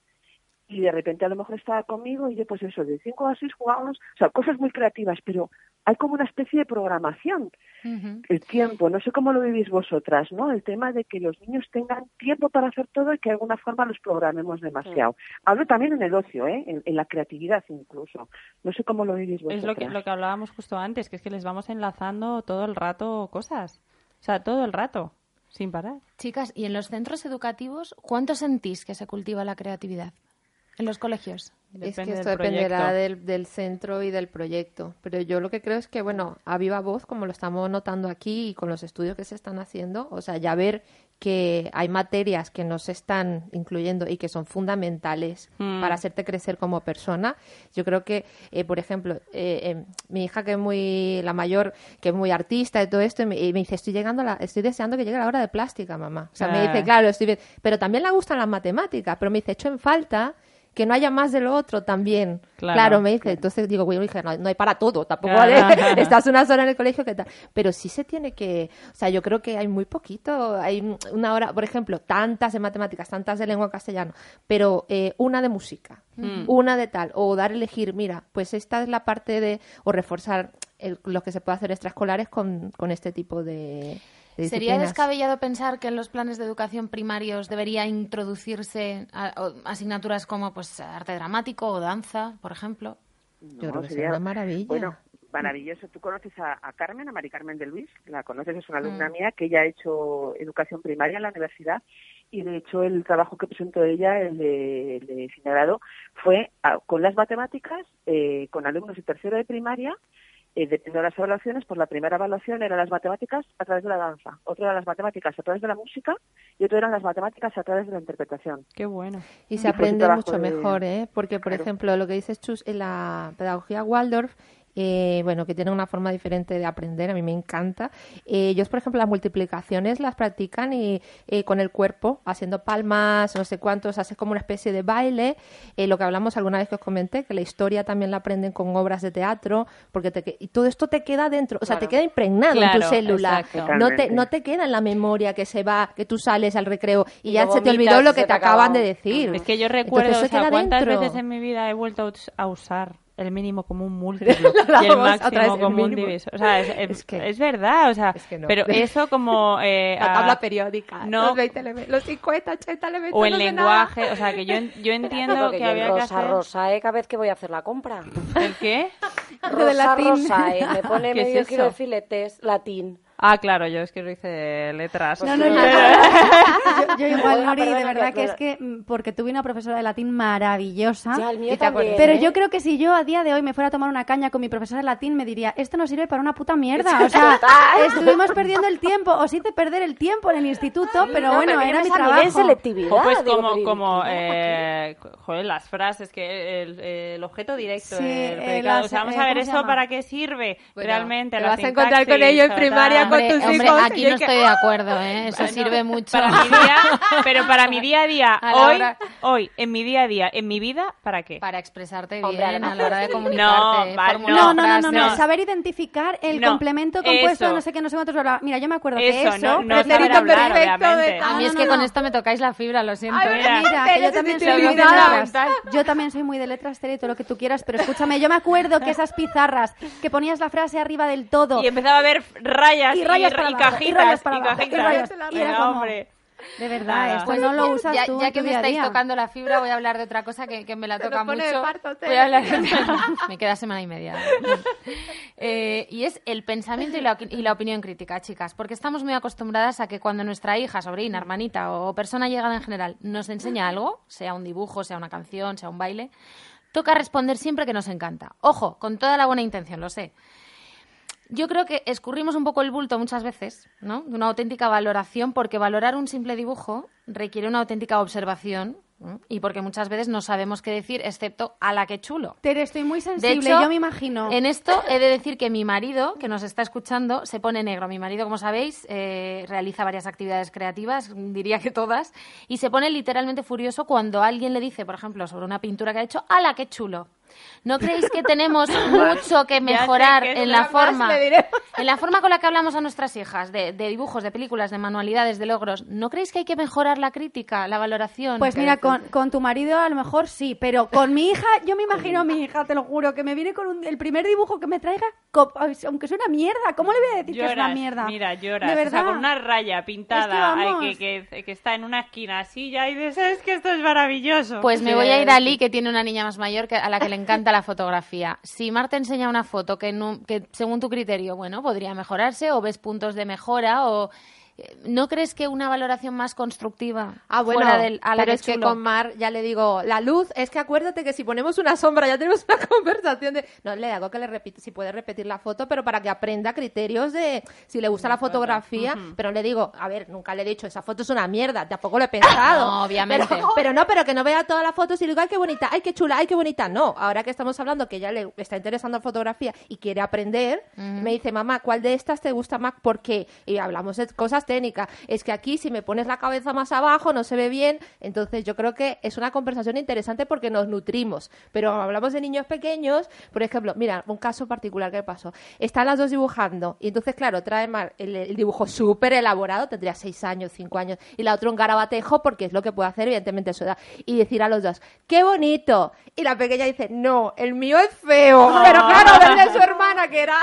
y de repente a lo mejor estaba conmigo y yo pues eso, de cinco a seis jugábamos, o sea, cosas muy creativas, pero hay como una especie de programación el tiempo, no sé cómo lo vivís vosotras, ¿no? El tema de que los niños tengan tiempo para hacer todo y que de alguna forma los programemos demasiado. Hablo también en el ocio, ¿eh? En, en la creatividad incluso. No sé cómo lo vivís vosotras. Es lo que, lo que hablábamos justo antes, que es que les vamos enlazando todo el rato cosas. O sea, todo el rato, sin parar. Chicas, ¿y en los centros educativos cuánto sentís que se cultiva la creatividad? ¿En los colegios? Es que esto del dependerá del, del centro y del proyecto. Pero yo lo que creo es que, bueno, a viva voz, como lo estamos notando aquí y con los estudios que se están haciendo, o sea, ya ver que hay materias que no se están incluyendo y que son fundamentales Mm. para hacerte crecer como persona. Yo creo que, eh, por ejemplo, eh, eh, mi hija que es muy, la mayor, que es muy artista y todo esto, y me, y me dice, estoy llegando, a la- estoy deseando que llegue la hora de plástica, mamá. O sea, me dice, claro, estoy bien. Pero también le gustan las matemáticas, pero me dice, echo en falta que no haya más de lo otro también. Claro. Claro, me dice. Entonces digo, bueno, hija, no, no hay para todo, tampoco vale. Estás unas horas en el colegio, ¿qué tal? Pero sí se tiene que, o sea, yo creo que hay muy poquito, hay una hora, por ejemplo, tantas de matemáticas, tantas de lengua castellano, pero eh, una de música, una de tal, o dar a elegir, mira, pues esta es la parte de, o reforzar el- lo que se puede hacer extraescolares con, con este tipo de, de ¿Sería descabellado pensar que en los planes de educación primarios debería introducirse a- o- asignaturas como pues arte dramático o danza, por ejemplo? Yo creo que sería una maravilla. Bueno, maravilloso. Tú conoces a, a Carmen, a Mari Carmen de Luis, la conoces, es una Mm. alumna mía que ya ha hecho educación primaria en la universidad y de hecho el trabajo que presentó ella, el de, el de fin de grado, fue con las matemáticas, eh, con alumnos de tercero de primaria, eh, dependiendo de las evaluaciones, pues la primera evaluación eran las matemáticas a través de la danza, otra eran las matemáticas a través de la música y otra eran las matemáticas a través de la interpretación. Qué bueno. Y Y se aprende mucho de- mejor, ¿eh? Porque, por Claro. ejemplo, lo que dices Chus, en la pedagogía Waldorf, eh, bueno, que tiene una forma diferente de aprender, a mí me encanta. Eh, ellos, por ejemplo, las multiplicaciones las practican y eh, con el cuerpo, haciendo palmas, no sé cuántos, haces como una especie de baile. Eh, lo que hablamos alguna vez que os comenté, que la historia también la aprenden con obras de teatro, porque te y todo esto te queda dentro, o sea, te queda impregnado en tu célula. exacto. No te, no te queda en la memoria que se va, que tú sales al recreo y, Y ya se te olvidó lo que te acaban de decir. Es que yo recuerdo, Entonces o se sea, cuántas dentro. veces en mi vida he vuelto a usar el mínimo común múltiplo y el máximo el común mínimo. divisor. O sea, es, es- Es que- es verdad, o sea, Es que no. pero eso como... eh, La a- tabla periódica, no. los 20 elementos, los 50, 80 elementos. o el no lenguaje, o sea, que yo, yo entiendo Porque que yo había en que Rosa hacer... Rosae cada vez que voy a hacer la compra. ¿El qué? Lo de Rosa latín. Rosae, me pone ¿Qué es medio kilo de filetes, latín. Ah, claro, yo es que lo hice de letras. No, no, yo, yo, yo igual, Oiga, Nori, de verdad que- es que, mm, porque tuve una profesora de latín maravillosa. Ya, el mío ¿Y te acuerdas? también, Pero ¿eh? yo creo que si yo a día de hoy me fuera a tomar una caña con mi profesora de latín, me diría, esto no sirve para una puta mierda. O sea, estuvimos perdiendo el tiempo, os hice perder el tiempo en el instituto, pero No, bueno, pero era mi trabajo. nivel selectividad. O pues como, como eh, joder, las frases, que el, el objeto directo, Sí, el eh, las- o sea, vamos eh, a ver ¿cómo se eso llama? para qué sirve Bueno, realmente. te vas a encontrar con ello en primaria con Hombre, tus hombre, hijos, aquí no que- estoy de acuerdo, ¿eh? Eso sirve mucho. Para mi día, pero para mi día a día, A hoy, hora- hoy, en mi día a día, en mi vida, ¿para qué? Para expresarte Hombre, bien además a la hora de comunicarte. No, vale, No, no, no, no, saber identificar el No, complemento compuesto eso. de no sé qué, no sé cuántos. Mira, yo me acuerdo que Eso, eso, no, no pretérito saber hablar, perfecto de A mí es que con esto me tocáis la fibra, lo siento. ¿eh? mira, que yo también soy muy de letras. Yo también soy muy de letras, Tere, todo lo que tú quieras, pero escúchame, yo me acuerdo que esas pizarras que ponías la frase arriba del todo Y empezaba a ver rayas y, y rayas para y abajo, cajitas. y rayas para y abajo, y cajitas. rayas, y era hombre. de verdad, esto Pues no lo usas ya, tú ya que me estáis día. tocando la fibra, voy a hablar de otra cosa que, que me la toca mucho. voy a hablar Me queda semana y media. Eh, y es el pensamiento y la, y la opinión crítica, chicas. Porque estamos muy acostumbradas a que cuando nuestra hija, sobrina, hermanita o persona llegada en general nos enseña algo, sea un dibujo, sea una canción, sea un baile, toca responder siempre que nos encanta. Ojo, con toda la buena intención, lo sé. Yo creo que escurrimos un poco el bulto muchas veces, ¿no? De una auténtica valoración, porque valorar un simple dibujo requiere una auténtica observación ¿no? y porque muchas veces no sabemos qué decir, excepto a la que chulo. Tere, estoy muy De sensible, hecho, yo me imagino. En esto he de decir que mi marido, que nos está escuchando, se pone negro. Mi marido, como sabéis, eh, realiza varias actividades creativas, diría que todas, y se pone literalmente furioso cuando alguien le dice, por ejemplo, sobre una pintura que ha hecho, ¡hala, qué chulo! ¿No creéis que tenemos mucho que mejorar que es en la forma, en la forma con la que hablamos a nuestras hijas de, de dibujos, de películas, de manualidades, de logros? ¿No creéis que hay que mejorar la crítica, la valoración? Pues mira, decir- con, con tu marido a lo mejor sí, pero con mi hija, yo me imagino a mi hija, te lo juro, que me viene con un- el primer dibujo que me traiga, co- aunque sea una mierda, ¿cómo le voy a decir que es una mierda? Mira, lloras. De O verdad. sea, con una raya pintada Es que vamos. ay, que, que- que está en una esquina así ya y dices, es que esto es maravilloso. Pues me voy a ir a. Lee, que tiene una niña más mayor que, a la que le encanta la fotografía. Si Mar te enseña una foto que, que según tu criterio, bueno, podría mejorarse o ves puntos de mejora o ¿No crees que una valoración más constructiva ah, bueno, fuera del a pero es que con Mar ya le digo, la luz, es que acuérdate que si ponemos una sombra ya tenemos una conversación de... No, le hago que le repite, si puede repetir la foto, pero para que aprenda criterios de si le gusta la fotografía, pero le digo, a ver, nunca le he dicho, esa foto es una mierda, tampoco lo he pensado. no, obviamente. Pero, no, pero que no vea todas las fotos y diga, ay, qué bonita, ay, qué chula, ay, qué bonita. No, ahora que estamos hablando que ella le está interesando en fotografía y quiere aprender, me dice, mamá, ¿cuál de estas te gusta más? ¿Por qué? Y hablamos de cosas técnicas. Es que aquí si me pones la cabeza más abajo no se ve bien. Entonces yo creo que es una conversación interesante porque nos nutrimos. Pero hablamos de niños pequeños, por ejemplo, mira, un caso particular que pasó. Están las dos dibujando y entonces, claro, trae el, dibujo súper elaborado, tendría seis años, cinco años, y la otra un garabatejo porque es lo que puede hacer, evidentemente, su edad. Y decir a los dos, ¡qué bonito! Y la pequeña dice, no, el mío es feo. Pero claro, verle su hermana que era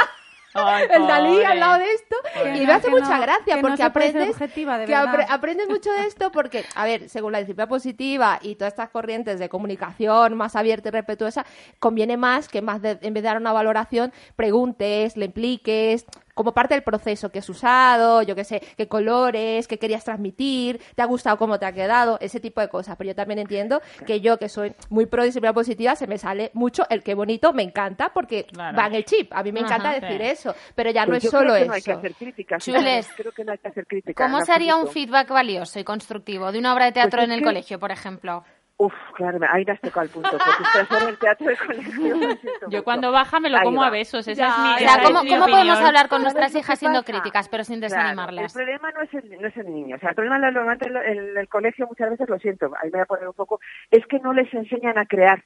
el Dalí al lado de esto y me hace mucha gracia porque aprendes que aprendes mucho de esto porque a ver según la disciplina positiva y todas estas corrientes de comunicación más abierta y respetuosa conviene más que más en vez de dar una valoración preguntes le impliques como parte del proceso que has usado, yo qué sé, qué colores, qué querías transmitir, te ha gustado cómo te ha quedado, ese tipo de cosas. Pero yo también entiendo que yo, que soy muy pro disciplina positiva, se me sale mucho el qué bonito, me encanta porque va en el chip. A mí me encanta decir eso, pero ya no es solo eso. No hay que hacer críticas. Chules, creo que no hay que hacer críticas. ¿Cómo sería un feedback valioso y constructivo de una obra de teatro pues en el colegio, por ejemplo? Uf, claro, ahí das tocado al punto. Porque el teatro de colegio. Yo cuando baja me lo como a besos. Esa es mi, ¿cómo, ¿cómo podemos hablar con nuestras hijas siendo críticas, pero sin desanimarlas? el problema no es, el, no es el niño. O sea, el problema normalmente en el, colegio muchas veces lo siento. Ahí me voy a poner un poco. Es que no les enseñan a crear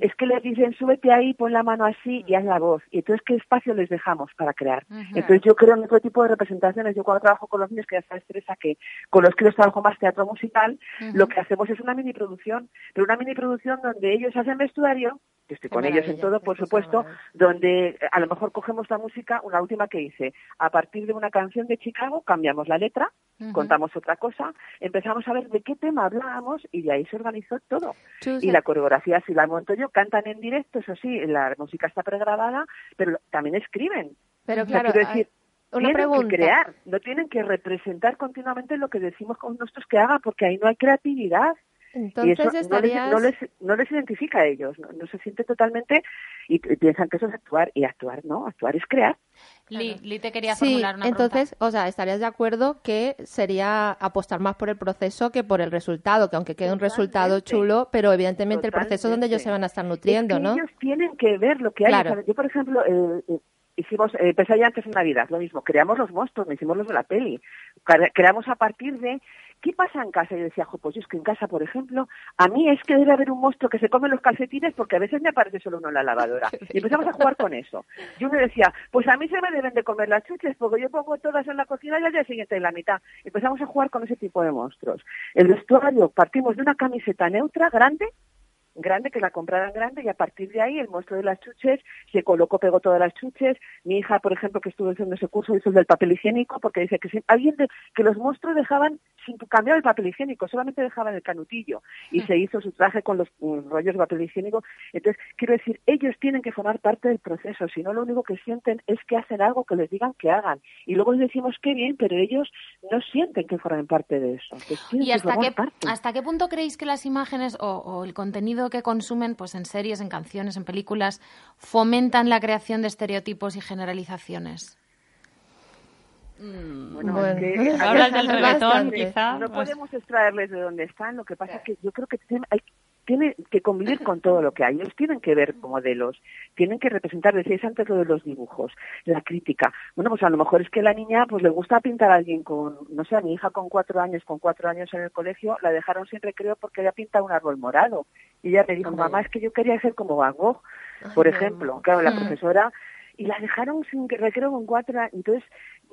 es que les dicen súbete ahí, pon la mano así y haz la voz. Y entonces, ¿qué espacio les dejamos para crear? Entonces, yo creo en otro tipo de representaciones. Yo cuando trabajo con los niños, que ya sabes, Teresa, que con los que los trabajo más teatro musical, lo que hacemos es una mini producción, pero una mini producción donde ellos hacen vestuario, yo estoy con ellos en todo, por supuesto, donde eh, a lo mejor cogemos la música, una última que hice, a partir de una canción de Chicago cambiamos la letra, contamos otra cosa, empezamos a ver de qué tema hablábamos y de ahí se organizó todo. Y la coreografía si la monto yo, cantan en directo, eso sí, la música está pregrabada, pero también escriben. Pero claro, decir, una tienen que crear, no tienen que representar continuamente lo que decimos con nosotros que hagan, porque ahí no hay creatividad. Entonces no, les, no, les, identifica a ellos, no, se siente totalmente y, piensan que eso es actuar y actuar, ¿no? Actuar es crear. Li, te quería formular sí, entonces, o sea, estarías de acuerdo que sería apostar más por el proceso que por el resultado, que aunque quede un resultado chulo, pero evidentemente el proceso es donde ellos se van a estar nutriendo, ¿no? Ellos tienen que ver lo que hay. yo, por ejemplo, eh, eh hicimos, eh, ya antes en Navidad, lo mismo, creamos los monstruos, no hicimos los de la peli, creamos a partir de ¿qué pasa en casa? Y yo decía, pues yo es que en casa, por ejemplo, a mí es que debe haber un monstruo que se come los calcetines porque a veces me aparece solo uno en la lavadora. Y empezamos a jugar con eso. Yo me decía, pues a mí se me deben de comer las chuches porque yo pongo todas en la cocina y al día siguiente en la mitad. Empezamos a jugar con ese tipo de monstruos. El vestuario, partimos de una camiseta neutra, grande, grande, que la compraran grande y a partir de ahí el monstruo de las chuches se colocó, pegó todas las chuches. Mi hija, por ejemplo, que estuvo haciendo ese curso, hizo el del papel higiénico porque dice que si, alguien de, que los monstruos dejaban sin cambiar el papel higiénico, solamente dejaban el canutillo y se hizo su traje con los mm, rollos de papel higiénico. Entonces, quiero decir, ellos tienen que formar parte del proceso, si no lo único que sienten es que hacen algo que les digan que hagan. Y luego les decimos qué bien, pero ellos no sienten que formen parte de eso. ¿Y hasta qué, hasta qué punto creéis que las imágenes o el contenido que consumen pues en series, en canciones, en películas, fomentan la creación de estereotipos y generalizaciones. Mm, bueno, es que, hablas del reggaetón, quizá. No podemos extraerles de dónde están. Lo que pasa es que yo creo que hay, tiene que convivir con todo lo que hay. Ellos tienen que ver modelos, tienen que representar, decíais antes lo de los dibujos, la crítica. Bueno, pues a lo mejor es que la niña pues le gusta pintar a alguien con, no sé, a mi hija con cuatro años, con cuatro años en el colegio, la dejaron sin recreo porque había pintado un árbol morado. Y ella me dijo, mamá, es que yo quería ser como Van Gogh, por ejemplo. Claro, la mm. profesora y la dejaron sin recreo con cuatro entonces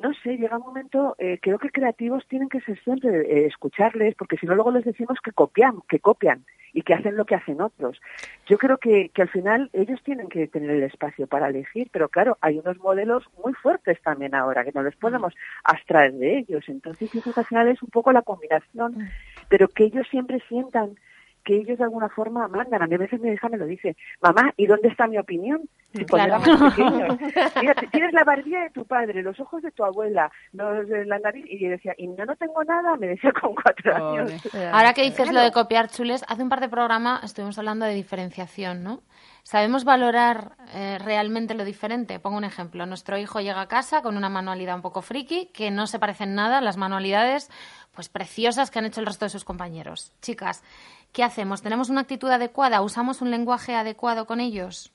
no sé llega un momento eh, creo que creativos tienen que ser siempre eh, escucharles porque si no luego les decimos que copian que copian y que hacen lo que hacen otros. Yo creo que, que al final ellos tienen que tener el espacio para elegir, pero claro, hay unos modelos muy fuertes también ahora que no les podemos abstraer de ellos. Entonces que al final es un poco la combinación, pero que ellos siempre sientan que ellos de alguna forma mandan. A mí a veces mi hija me lo dice, mamá, ¿y dónde está mi opinión? Si Claro. Mira, tienes la barbilla de tu padre, los ojos de tu abuela, los, de la nariz, y yo decía, y no, no tengo nada, me decía con cuatro años. Ahora que dices lo de copiar chules, hace un par de programas estuvimos hablando de diferenciación, ¿no? ¿Sabemos valorar eh, realmente lo diferente? Pongo un ejemplo. Nuestro hijo llega a casa con una manualidad un poco friki, que no se parece en nada a las manualidades pues preciosas que han hecho el resto de sus compañeros. Chicas, ¿qué hacemos? ¿Tenemos una actitud adecuada? ¿Usamos un lenguaje adecuado con ellos?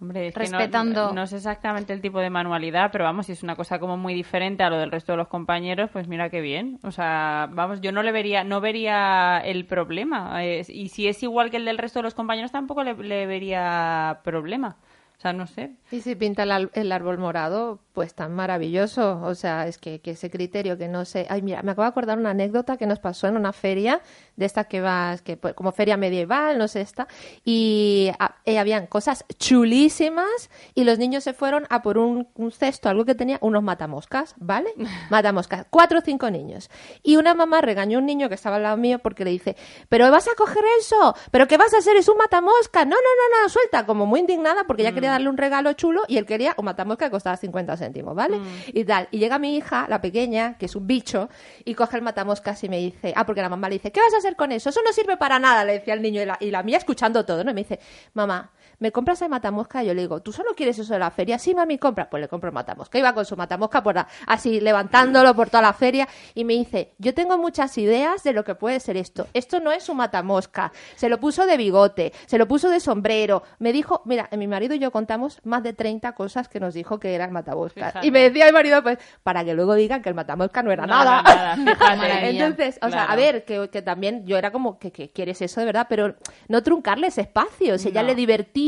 Hombre, es que no- Respetando- no, sé exactamente el tipo de manualidad, pero vamos, si es una cosa como muy diferente a lo del resto de los compañeros, pues mira qué bien. O sea, vamos, yo no le vería, no vería el problema. Eh, y si es igual que el del resto de los compañeros, tampoco le, le vería problema. O sea, no sé. Y si pinta el árbol morado, pues tan maravilloso. O sea, es que, que ese criterio que no sé. Ay, mira, me acabo de acordar una anécdota que nos pasó en una feria, de esta que vas, que pues, como feria medieval, no sé esta, y ah, eh, habían cosas chulísimas y los niños se fueron a por un, un cesto, algo que tenía unos matamoscas, ¿vale? Matamoscas, cuatro o cinco niños. Y una mamá regañó a un niño que estaba al lado mío porque le dice, pero vas a coger eso, pero ¿qué vas a hacer? Es un matamosca. No, no, no, no, suelta, como muy indignada porque ella quería darle un regalo chulo y él quería un matamosca que costaba 50 céntimos, ¿vale? Y tal. Y llega mi hija, la pequeña, que es un bicho, y coge el matamoscas y me dice, ah, porque la mamá le dice, ¿qué vas a hacer con eso? Eso no sirve para nada, le decía el niño y la, y la mía escuchando todo, ¿no? Y me dice, mamá, ¿me compras el matamosca? Y yo le digo, ¿tú solo quieres eso de la feria? Sí, mami, compra. Pues le compro el matamosca. Iba con su matamosca por la- así levantándolo por toda la feria y me dice, yo tengo muchas ideas de lo que puede ser esto. Esto no es un matamosca. Se lo puso de bigote, se lo puso de sombrero. Me dijo, mira, mi marido y yo contamos más de 30 cosas que nos dijo que era el matamosca. Fíjate. Y me decía mi marido, pues, para que luego digan que el matamosca no era No nada. fíjate. Entonces, o sea, a ver, que, que también yo era como que, que quieres eso de verdad, pero no truncarle ese espacio. Si ella No. le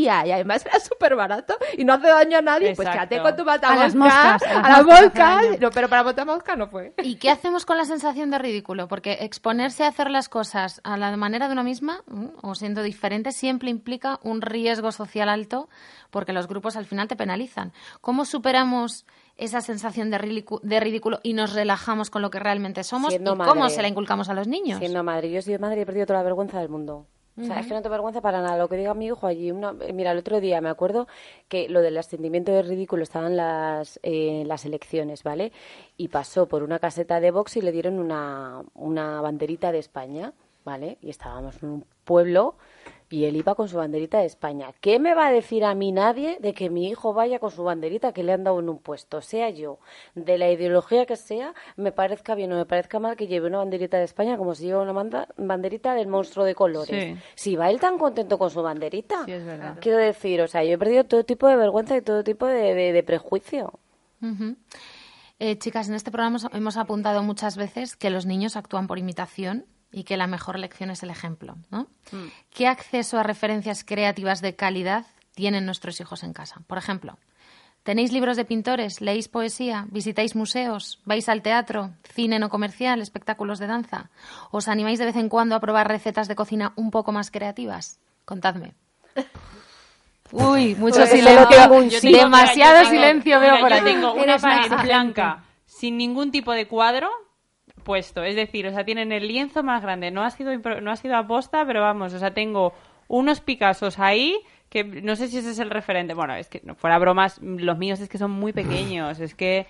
y además era súper barato y no hace daño a nadie, pues quédate con tu A las moscas, A las moscas. No, pero para matamosca no fue. ¿Y qué hacemos con la sensación de ridículo? Porque exponerse a hacer las cosas a la manera de una misma mm, o siendo diferente siempre implica un riesgo social alto porque los grupos al final te penalizan. ¿Cómo superamos esa sensación de, ridículo y nos relajamos con lo que realmente somos? Siendo ¿Y cómo se la inculcamos a los niños? Siendo madre, yo he sido madre y he perdido toda la vergüenza del mundo. O sea, es que no tengo vergüenza para nada. Lo que diga mi hijo allí. Una... eh, Mira, el otro día me acuerdo que lo del ascendimiento de ridículo estaban las, eh, las elecciones, ¿vale? Y pasó por una caseta de Vox y le dieron una, una banderita de España, ¿vale? Y estábamos en un pueblo y él iba con su banderita de España. ¿Qué me va a decir a mí nadie de que mi hijo vaya con su banderita que le han dado en un puesto? Sea yo, de la ideología que sea, me parezca bien o me parezca mal que lleve una banderita de España como si lleva una manda- banderita del monstruo de colores. Sí. Si va él tan contento con su banderita. Sí, es verdad. Quiero decir, o sea, yo he perdido todo tipo de vergüenza y todo tipo de, de- de prejuicio. Eh, chicas, en este programa hemos apuntado muchas veces que los niños actúan por imitación y que la mejor lección es el ejemplo. ¿no? ¿Qué acceso a referencias creativas de calidad tienen nuestros hijos en casa? Por ejemplo, ¿tenéis libros de pintores? ¿Leéis poesía? ¿Visitáis museos? ¿Vais al teatro? ¿Cine no comercial? ¿Espectáculos de danza? ¿Os animáis de vez en cuando a probar recetas de cocina un poco más creativas? Contadme. Uy, mucho Pues silencio. tengo tengo- Demasiado mira, yo tengo- silencio veo por yo tengo una pared blanca sin ningún tipo de cuadro puesto. Es decir, o sea, tienen el lienzo más grande. No ha sido, no ha sido aposta, pero vamos, o sea, tengo unos Picassos ahí que no sé si ese es el referente. Bueno, es que no fuera bromas, los míos es que son muy pequeños. Es que,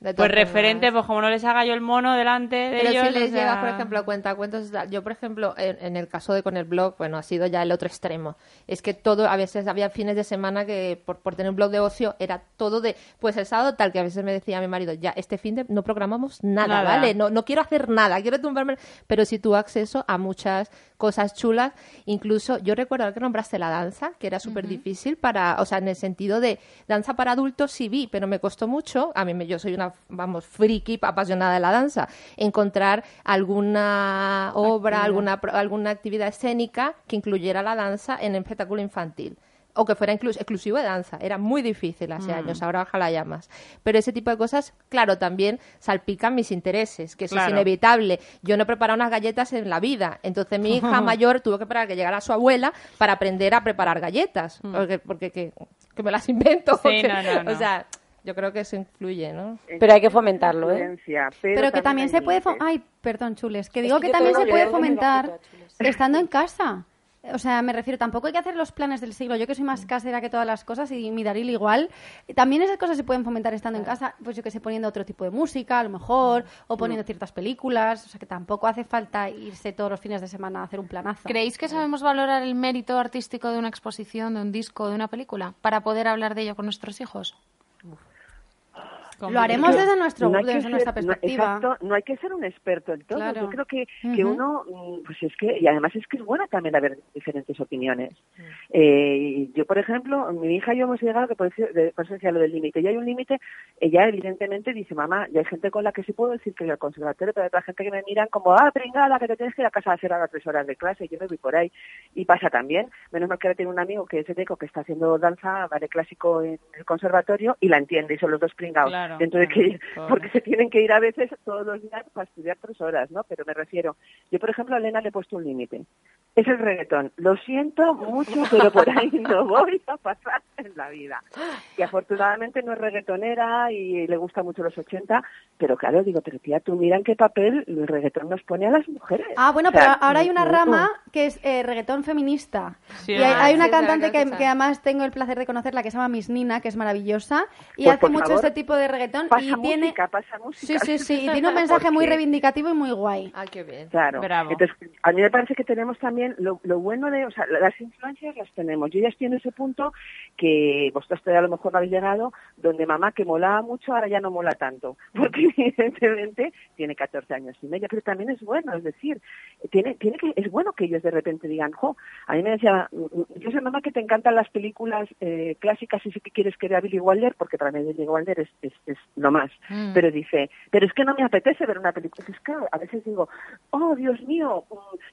De pues referente, pues como no les haga yo el mono delante de Pero ellos. si les o sea- por ejemplo, a cuenta cuentos, yo, por ejemplo, en, en el caso de con el blog, bueno, ha sido ya el otro extremo. Es que todo, a veces había fines de semana que por, por tener un blog de ocio era todo de, pues el sábado tal, que a veces me decía mi marido, ya, este fin de no programamos nada, Nada. ¿vale? No, no quiero hacer nada, quiero tumbarme, pero sí tuvo acceso a muchas cosas chulas. Incluso, yo recuerdo que nombraste la danza, que era súper difícil para, o sea, en el sentido de danza para adultos sí vi, pero me costó mucho, a mí me, yo soy una, vamos, friki apasionada de la danza, encontrar alguna obra, alguna, alguna actividad escénica que incluyera la danza en el espectáculo infantil. O que fuera inclus- exclusivo de danza. Era muy difícil hace años, ahora ojalá ya más. Pero ese tipo de cosas, claro, también salpican mis intereses, que eso es inevitable. Yo no he preparado unas galletas en la vida. Entonces mi hija mayor tuvo que esperar que llegara su abuela para aprender a preparar galletas. Porque, porque que, que me las invento. Sí, que- no, no, no. O sea, Yo creo que eso influye, ¿no? Pero hay que fomentarlo, ¿eh? Pero, que también se puede... Ay, perdón, Chules. Que digo que, también se puede fomentar estando en casa. O sea, me refiero, tampoco hay que hacer los planes del siglo. Yo que soy más casera que todas las cosas y mi Daril igual. También esas cosas se pueden fomentar estando en casa, pues yo que sé, poniendo otro tipo de música, a lo mejor, o poniendo ciertas películas. O sea, que tampoco hace falta irse todos los fines de semana a hacer un planazo. ¿Creéis que sabemos valorar el mérito artístico de una exposición, de un disco, de una película, para poder habber de ello con nuestros hijos? Lo haremos desde, nuestro, desde nuestra perspectiva. No, exacto, no hay que ser un experto en todo. Yo creo que, que uno, mm, pues es que, y además es que es bueno también haber diferentes opiniones. Mm. Eh, yo, por ejemplo, mi hija y yo hemos llegado, que por eso, decía lo del límite, ya hay un límite, ella evidentemente dice, mamá, ya hay gente con la que sí puedo decir que voy al conservatorio, pero hay otra gente que me miran como, ah, pringada, que te tienes que ir a casa a hacer ahora tres horas de clase, y yo me voy por ahí. Y pasa también, menos mal que ahora tiene un amigo que es eco que está haciendo danza, vale clásico en el conservatorio, y la entiende, y son los dos pringados dentro de que porque se tienen que ir a veces todos los días para estudiar tres horas, ¿no? Pero me refiero, yo por ejemplo a Elena le he puesto un límite. Es el reggaetón. Lo siento mucho, pero por ahí no voy a pasar en la vida. Que afortunadamente no es reggaetonera y le gusta mucho los 80, pero claro, digo, pero tía, tú mira en qué papel el reggaetón nos pone a las mujeres. Ah, bueno, pero ahora hay una rama que es eh, reggaetón feminista. y hay, una cantante que, que, además tengo el placer de conocerla que se llama Miss Nina, que es maravillosa, y pues, hace mucho este tipo de reggaetón y tiene pasa música. Sí, sí, sí, y tiene un mensaje muy reivindicativo y muy guay. Ah, qué bien. Claro. Entonces, a mí me parece que tenemos también lo, lo, bueno de, o sea, las influencias las tenemos. Yo ya estoy en ese punto que vosotros a lo mejor no habéis llegado, donde mamá que molaba mucho ahora ya no mola tanto, porque evidentemente tiene 14 años y media, pero también es bueno, es decir, tiene, tiene que, es bueno que de repente digan, jo, a mí me decía, yo sé mamá que te encantan las películas eh, clásicas y sí que quieres que vea Billy Wilder, porque para mí Billy Wilder es, es, es lo más. Mm. Pero dice, pero es que no me apetece ver una película. Es que a veces digo, oh, Dios mío,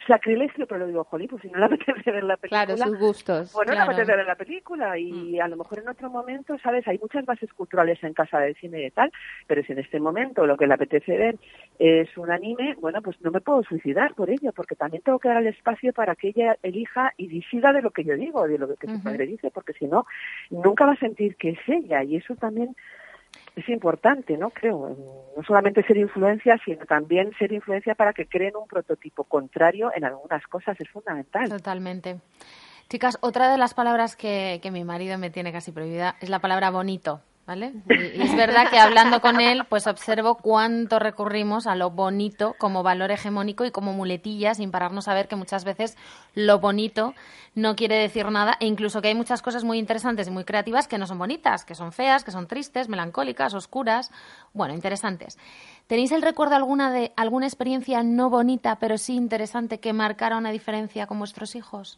sacrilegio, pero lo digo, jolín, pues si no le apetece ver la película. Claro, sus gustos. Bueno, claro. le apetece ver la película y mm. a lo mejor en otro momento, ¿sabes? Hay muchas bases culturales en casa del cine y tal, pero si en este momento lo que le apetece ver es un anime, bueno, pues no me puedo suicidar por ello, porque también tengo que dar el espacio para que ella elija y decida de lo que yo digo, de lo que su padre dice, porque si no, nunca va a sentir que es ella y eso también es importante, ¿no? Creo, no solamente ser influencia, sino también ser influencia para que creen un prototipo contrario en algunas cosas, es fundamental. Totalmente. Chicas, otra de las palabras que, que mi marido me tiene casi prohibida es la palabra bonito. ¿Vale? Y, es verdad que hablando con él, pues observo cuánto recurrimos a lo bonito como valor hegemónico y como muletilla, sin pararnos a ver que muchas veces lo bonito no quiere decir nada e incluso que hay muchas cosas muy interesantes y muy creativas que no son bonitas, que son feas, que son tristes, melancólicas, oscuras, bueno, interesantes. ¿Tenéis el recuerdo alguna de alguna experiencia no bonita, pero sí interesante que marcara una diferencia con vuestros hijos?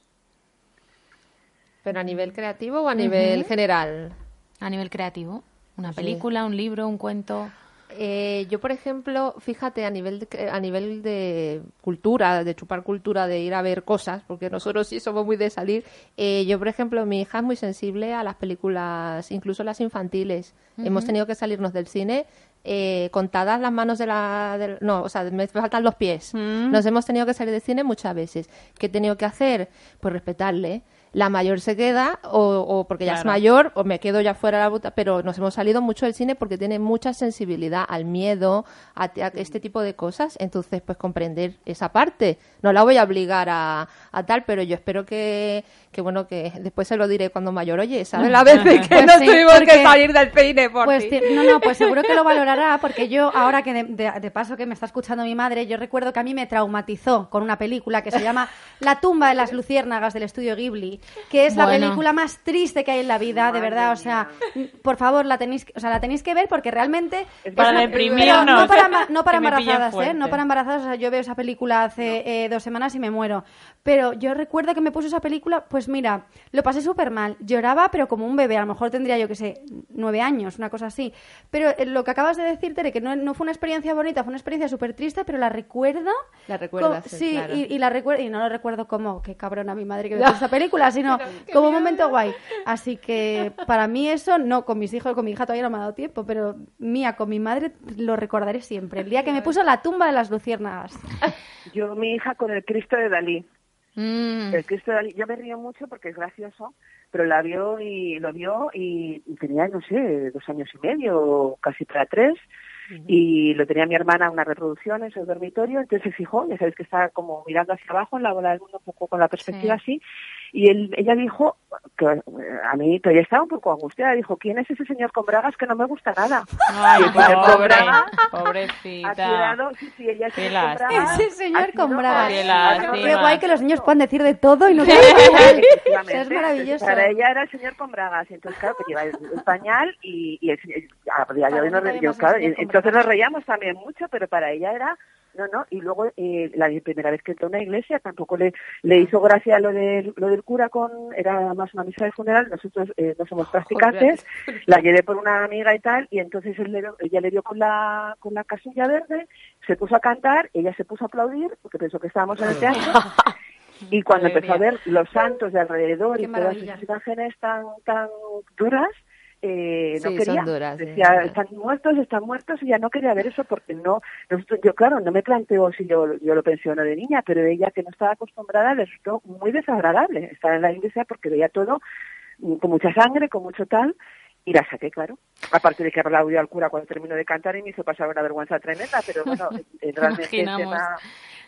¿Pero a nivel creativo o a nivel general? A nivel creativo? ¿Una película, un libro, un cuento? Eh, yo, por ejemplo, fíjate, a nivel, de, a nivel de cultura, de chupar cultura, de ir a ver cosas, porque nosotros sí somos muy de salir. Eh, yo, por ejemplo, mi hija es muy sensible a las películas, incluso las infantiles. Hemos tenido que salirnos del cine eh, contadas las manos de la... no, o sea, me faltan los pies. Nos hemos tenido que salir del cine muchas veces. ¿Qué he tenido que hacer? Pues respetarle la mayor se queda o, porque ya es mayor o me quedo ya fuera de la buta, pero nos hemos salido mucho del cine porque tiene mucha sensibilidad al miedo, a, este tipo de cosas, entonces pues comprender esa parte. No la voy a obligar a, tal, pero yo espero que, que, bueno, que después se lo diré cuando mayor, oye, ¿sabes la vez que pues no tuvimos que salir del peine por pues No, no, pues seguro que lo valorará porque yo ahora que de, paso que me está escuchando mi madre, yo recuerdo que a mí me traumatizó con una película que se llama La tumba de las luciérnagas del estudio Ghibli que es la película más triste que hay en la vida, de verdad. O sea, por favor, la tenéis, o sea, la tenéis que ver porque realmente es para deprimirnos. No para, no para embarazadas, ¿eh? No para embarazadas. O sea, yo veo esa película hace eh, dos semanas y me muero. Pero yo recuerdo que me puse esa película, pues mira, lo pasé súper mal. Lloraba, pero como un bebé. A lo mejor tendría, yo que sé, nueve años, una cosa así. Pero eh, lo que acabas de decir, Tere, que no, no fue una experiencia bonita, fue una experiencia súper triste, pero la recuerdo. La recuerdas, sí. Y, la recuerdo, y no lo recuerdo como, qué cabrón a mi madre que me puso esa película, sino como un momento guay. Así que para mí eso, no, con mis hijos, con mi hija todavía no me ha dado tiempo, pero mía, con mi madre lo recordaré siempre. El día que me puso la tumba de las luciérnagas. Yo, mi hija, con el Cristo de Dalí. Mm. El Cristo. Yo me río mucho porque es gracioso, pero la vio y lo vio y tenía, no sé, dos años y medio, casi para tres, y lo tenía mi hermana una reproducción en su dormitorio, entonces se fijó, ya sabes que está como mirando hacia abajo en la bola del mundo, un poco con la perspectiva así, y él, ella dijo, que eh, a mí todavía estaba un poco angustiada, dijo, ¿quién es ese señor con bragas que no me gusta nada? Ay, el señor con pobre, bragas ha pobrecita. quedado, sí, sí, ella se bragas, Ese señor ha con bragas. Qué guay que los niños puedan decir de todo y no. Eso es maravilloso. Para ella era el señor con bragas, entonces claro que lleva el, el pañal y, y el señor, yo, claro, entonces nos reíamos también mucho, pero para ella era no, no, y luego eh, la primera vez que entró a una iglesia tampoco le, le hizo gracia lo del, lo del cura con, era más una misa de funeral, nosotros eh, no somos practicantes, la llevé por una amiga y tal, y entonces él le- ella le dio con la, con la casilla verde, se puso a cantar, ella se puso a aplaudir, porque pensó que estábamos en el teatro, y cuando empezó a ver los santos de alrededor Qué y todas esas imágenes tan, tan duras, eh, no Sí, quería. duras, Decía, sí. están muertos, están muertos, y ya no quería ver eso porque no, nosotros- yo claro, no me planteo si yo, yo lo pensiono de niña, pero ella que no estaba acostumbrada le resultó muy desagradable estar en la iglesia porque veía todo mm, con mucha sangre, con mucho tal, y la saqué, claro. Aparte de que aplaudió al cura cuando terminó de cantar y me hizo pasar una vergüenza tremenda, pero bueno, eh, realmente el tema,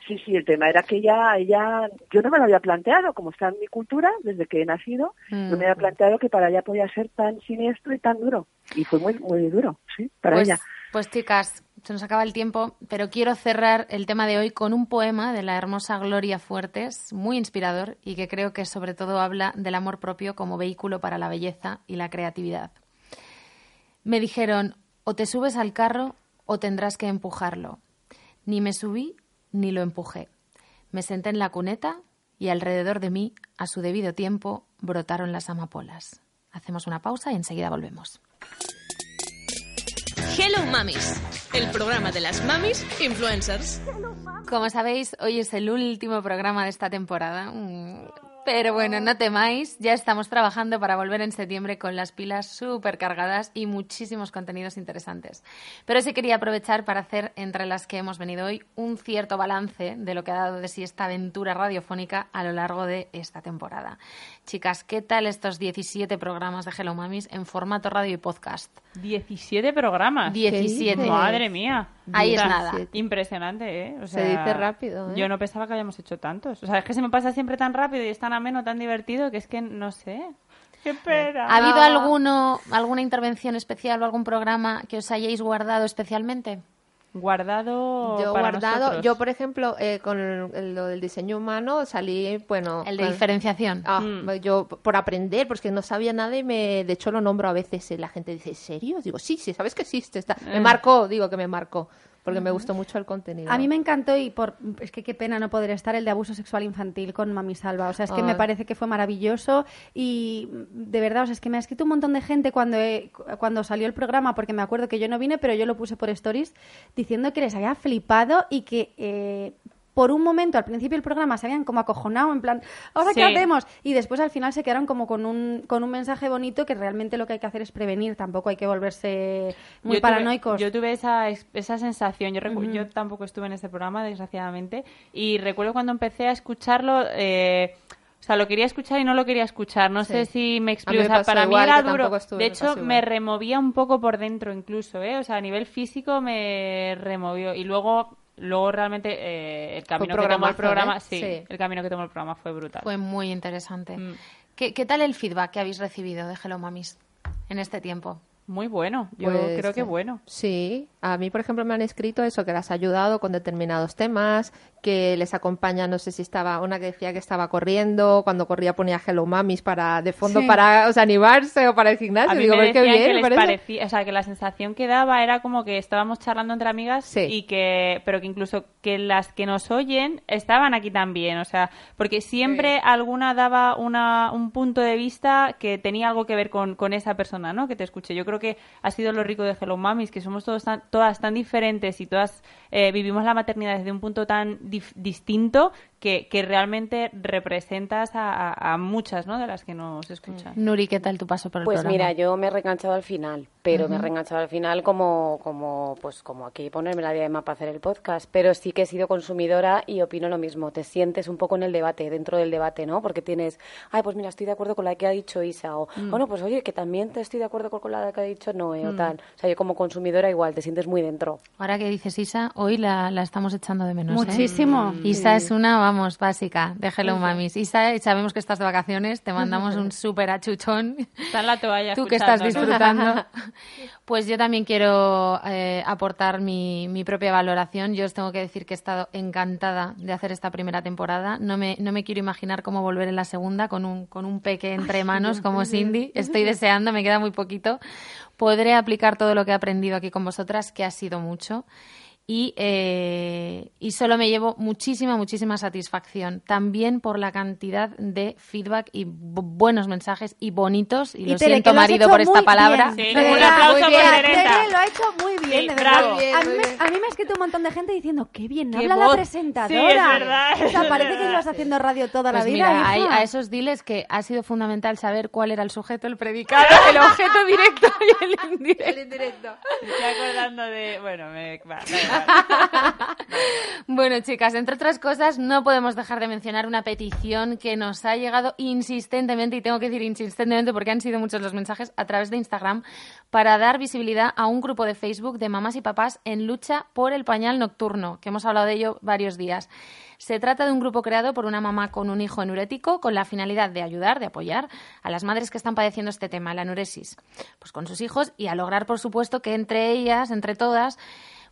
sí, sí, el tema era que ella, ella, yo no me lo había planteado, como está en mi cultura, desde que he nacido, no me había planteado que para ella podía ser tan siniestro y tan duro. Y fue muy, muy duro, sí, para pues, ella. pues chicas, se nos acaba el tiempo, pero quiero cerrar el tema de hoy con un poema de la hermosa Gloria Fuertes, muy inspirador y que creo que sobre todo habla del amor propio como vehículo para la belleza y la creatividad. Me dijeron, o te subes al carro o tendrás que empujarlo. Ni me subí ni lo empujé. Me senté en la cuneta y alrededor de mí, a su debido tiempo, brotaron las amapolas. Hacemos una pausa y enseguida volvemos. Hello Mamis, el programa de las mamis influencers. Como sabéis, hoy es el último programa de esta temporada. Pero bueno, no temáis, ya estamos trabajando para volver en septiembre con las pilas súper cargadas y muchísimos contenidos interesantes. Pero sí quería aprovechar para hacer, entre las que hemos venido hoy, un cierto balance de lo que ha dado de sí esta aventura radiofónica a lo largo de esta temporada. Chicas, ¿qué tal estos 17 programas de Hello Mamis en formato radio y podcast? 17 programas. 17. dices? Madre mía. Ahí es nada. Impresionante, ¿eh? O Se dice rápido, ¿eh? Yo no pensaba que hayamos hecho tantos. O sea, es que se me pasa siempre tan rápido y es tan ameno, tan divertido, que es que no sé. ¡Qué pena! ¿Ha habido alguno, alguna intervención especial o algún programa que os hayáis guardado especialmente? Guardado Yo para guardado, nosotros. yo por ejemplo, eh, con el- lo del diseño humano salí, bueno... El de con- diferenciación. Ah, Mm. Yo por aprender, porque no sabía nada y me, de hecho lo nombro a veces. eh, La gente dice, ¿en serio? Digo, sí, sí, sabes que existe. Está. Me Eh. marcó, digo que me marcó, porque me gustó mucho el contenido. A mí me encantó y por es que qué pena no poder estar el de abuso sexual infantil con Mami Salva. O sea, es que me Ay. parece que fue maravilloso y de verdad, o sea, es que me ha escrito un montón de gente cuando he- cuando salió el programa porque me acuerdo que yo no vine, pero yo lo puse por stories diciendo que les había flipado y que eh, por un momento al principio del programa se habían como acojonado en plan, ¿ahora qué Sí. hacemos? Y después al final se quedaron como con un con un mensaje bonito que realmente lo que hay que hacer es prevenir, tampoco hay que volverse muy Yo tuve- paranoicos. yo tuve esa, esa sensación. Yo, tampoco estuve en ese programa, desgraciadamente. Y recuerdo cuando empecé a escucharlo. eh, o sea, lo quería escuchar y no lo quería escuchar. No sé si me explico. me O sea, para mí era duro. estuve, de me hecho, me igual. removía un poco por dentro incluso, ¿eh? O sea, a nivel físico me removió. Y luego, luego realmente eh, el camino que tomó el programa, ¿eh? sí, Sí. el camino que tomó el programa fue brutal. Fue muy interesante. Mm. ¿Qué, qué tal el feedback que habéis recibido de Hello Mamis en este tiempo? Muy bueno. Yo Pues, creo que eh, bueno. Sí, a mí, por ejemplo, me han escrito eso, que las ha ayudado con determinados temas, que les acompaña, no sé si estaba, una que decía que estaba corriendo, cuando corría ponía Hello Mamis para, de fondo Sí. para o sea, animarse o para el gimnasio. A mí Digo, me "Pues qué decían bien, que les me parece". parecía, o sea, que la sensación que daba era como que estábamos charlando entre amigas Sí. y que, pero que incluso que las que nos oyen estaban aquí también, o sea, porque siempre alguna daba una, un punto de vista que tenía algo que ver con, con esa persona, ¿no? Que te escuché. Yo creo que ha sido lo rico de Hello Mamis, que somos todos tan- todas tan diferentes y todas eh, vivimos la maternidad desde un punto tan distinto que, que realmente representas a, a, muchas ¿no? de las que nos escuchan. Nuri, ¿qué tal tu paso por el pues programa? Pues mira, yo me he reenganchado al final, pero me he reenganchado al final como, como, pues como aquí ponerme la diadema para hacer el podcast, pero sí que he sido consumidora y opino lo mismo. Te sientes un poco en el debate, dentro del debate, ¿no? Porque tienes, ay, pues mira, estoy de acuerdo con la que ha dicho Isa, o mm. bueno, pues oye, que también te estoy de acuerdo con la que ha dicho Noé, o mm. tal. O sea, yo como consumidora igual, te sientes muy dentro. Ahora que dices Isa, hoy la, la estamos echando de menos. ¿eh? Muchísimo. Isa es una, vamos, básica déjelo Mamis. Isa, sabemos que estás de vacaciones, te mandamos un súper achuchón. Está en la toalla Tú que estás disfrutando. pues yo también quiero eh, aportar mi, mi, propia valoración. Yo os tengo que decir que he estado encantada de hacer esta primera temporada. No me, no me quiero imaginar cómo volver en la segunda con un, con un peque entre manos como Cindy. Estoy deseando, me queda muy poquito. Podré aplicar todo lo que he aprendido aquí con vosotras, que ha sido mucho y, eh, y solo me llevo muchísima, muchísima satisfacción. También por la cantidad de feedback y buenos mensajes y bonitos. Y, lo siento, marido, por esta palabra. Sí, un aplauso por Teresa. lo ha hecho muy bien, de verdad. a, mí me, a, mí me, ha escrito un montón de gente diciendo, qué bien habla la presentadora. Sí, es verdad. O sea, parece que ibas haciendo radio toda pues la vida. Mira, hay, a esos diles que ha sido fundamental saber cuál era el sujeto, el predicado, el objeto directo y el indirecto. El indirecto. Me estoy acordando de... Bueno, me... Va, bueno, chicas, entre otras cosas, no podemos dejar de mencionar una petición que nos ha llegado insistentemente, y tengo que decir insistentemente porque han sido muchos los mensajes, a través de Instagram, para dar visibilidad a un grupo de Facebook de mamás y papás en lucha por el pañal nocturno, que hemos hablado de ello varios días. Se trata de un grupo creado por una mamá con un hijo enurético con la finalidad de ayudar, de apoyar a las madres que están padeciendo este tema, la enuresis, pues con sus hijos y a lograr, por supuesto, que entre ellas, entre todas,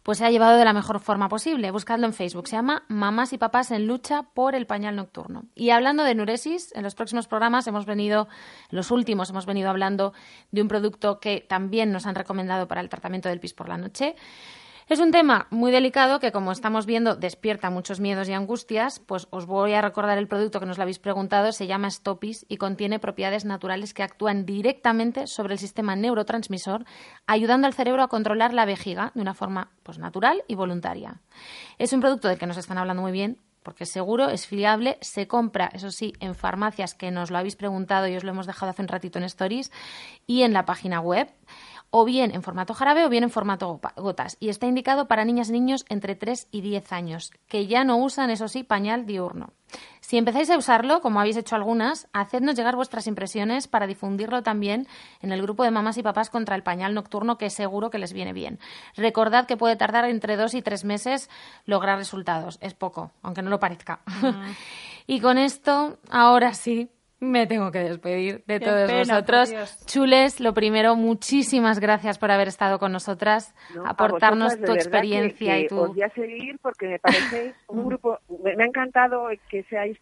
pues se ha llevado de la mejor forma posible. Buscadlo en Facebook. Se llama Mamás y Papás en Lucha por el Pañal Nocturno. Y hablando de enuresis, en los próximos programas hemos venido, los últimos, hemos venido hablando de un producto que también nos han recomendado para el tratamiento del pis por la noche. Es un tema muy delicado que, como estamos viendo, despierta muchos miedos y angustias. Pues os voy a recordar el producto que nos lo habéis preguntado. Se llama Stopis y contiene propiedades naturales que actúan directamente sobre el sistema neurotransmisor, ayudando al cerebro a controlar la vejiga de una forma pues, natural y voluntaria. Es un producto del que nos están hablando muy bien, porque es seguro, es fiable, se compra, eso sí, en farmacias que nos lo habéis preguntado y os lo hemos dejado hace un ratito en Stories y en la página web o bien en formato jarabe o bien en formato gotas. Y está indicado para niñas y niños entre 3 y 10 años, que ya no usan, eso sí, pañal diurno. Si empezáis a usarlo, como habéis hecho algunas, hacednos llegar vuestras impresiones para difundirlo también en el grupo de mamás y papás contra el pañal nocturno, que seguro que les viene bien. Recordad que puede tardar entre dos y tres meses lograr resultados. Es poco, aunque no lo parezca. y con esto, ahora sí, me tengo que despedir de todos vosotros. Chules, lo primero, muchísimas gracias por haber estado con nosotras, aportarnos tu experiencia y tu... Os voy a seguir porque me parece un grupo... Me ha encantado que seáis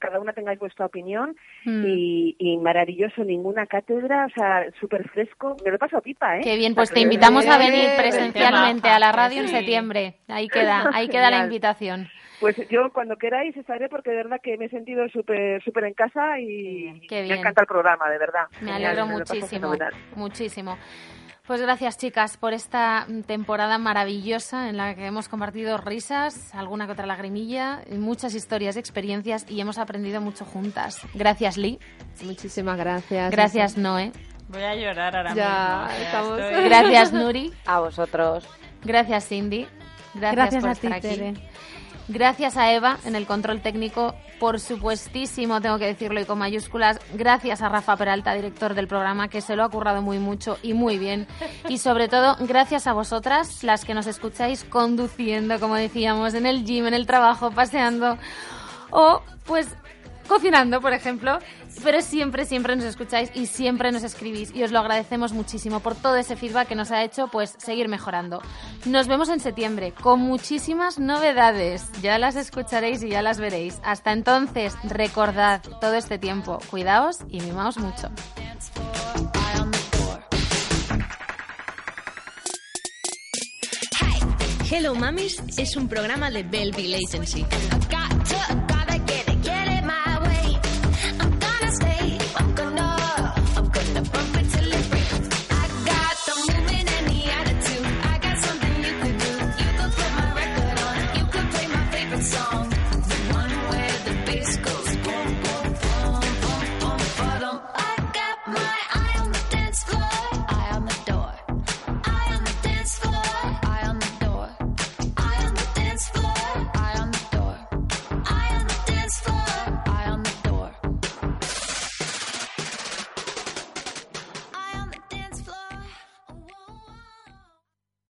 cada una tengáis vuestra opinión mm. y, maravilloso, ninguna cátedra, o sea, súper fresco. Me lo paso a pipa, ¿eh? Qué bien, pues te invitamos a venir presencialmente a la radio en septiembre. Ahí queda, ahí queda la invitación. Pues yo cuando queráis estaré porque de verdad que me he sentido súper súper en casa y me encanta el programa, de verdad. Me alegro muchísimo, muchísimo. Pues gracias chicas por esta temporada maravillosa en la que hemos compartido risas, alguna que otra lagrimilla, muchas historias y experiencias y hemos aprendido mucho juntas. Gracias Lee. Muchísimas gracias. Gracias Noé. Voy a llorar ahora ya, mismo. Estamos... Gracias Nuri. A vosotros. Gracias Cindy. Gracias, por estar aquí. Gracias a Eva en el control técnico, por supuestísimo, tengo que decirlo y con mayúsculas. Gracias a Rafa Peralta, director del programa, que se lo ha currado muy mucho y muy bien. Y sobre todo, gracias a vosotras, las que nos escucháis conduciendo, como decíamos, en el gym, en el trabajo, paseando o pues cocinando, por ejemplo pero siempre, siempre nos escucháis y siempre nos escribís y os lo agradecemos muchísimo por todo ese feedback que nos ha hecho pues seguir mejorando. Nos vemos en septiembre con muchísimas novedades, ya las escucharéis y ya las veréis. Hasta entonces, recordad todo este tiempo, cuidaos y mimaos mucho. Hello Mamis es un programa de Belleville Agency.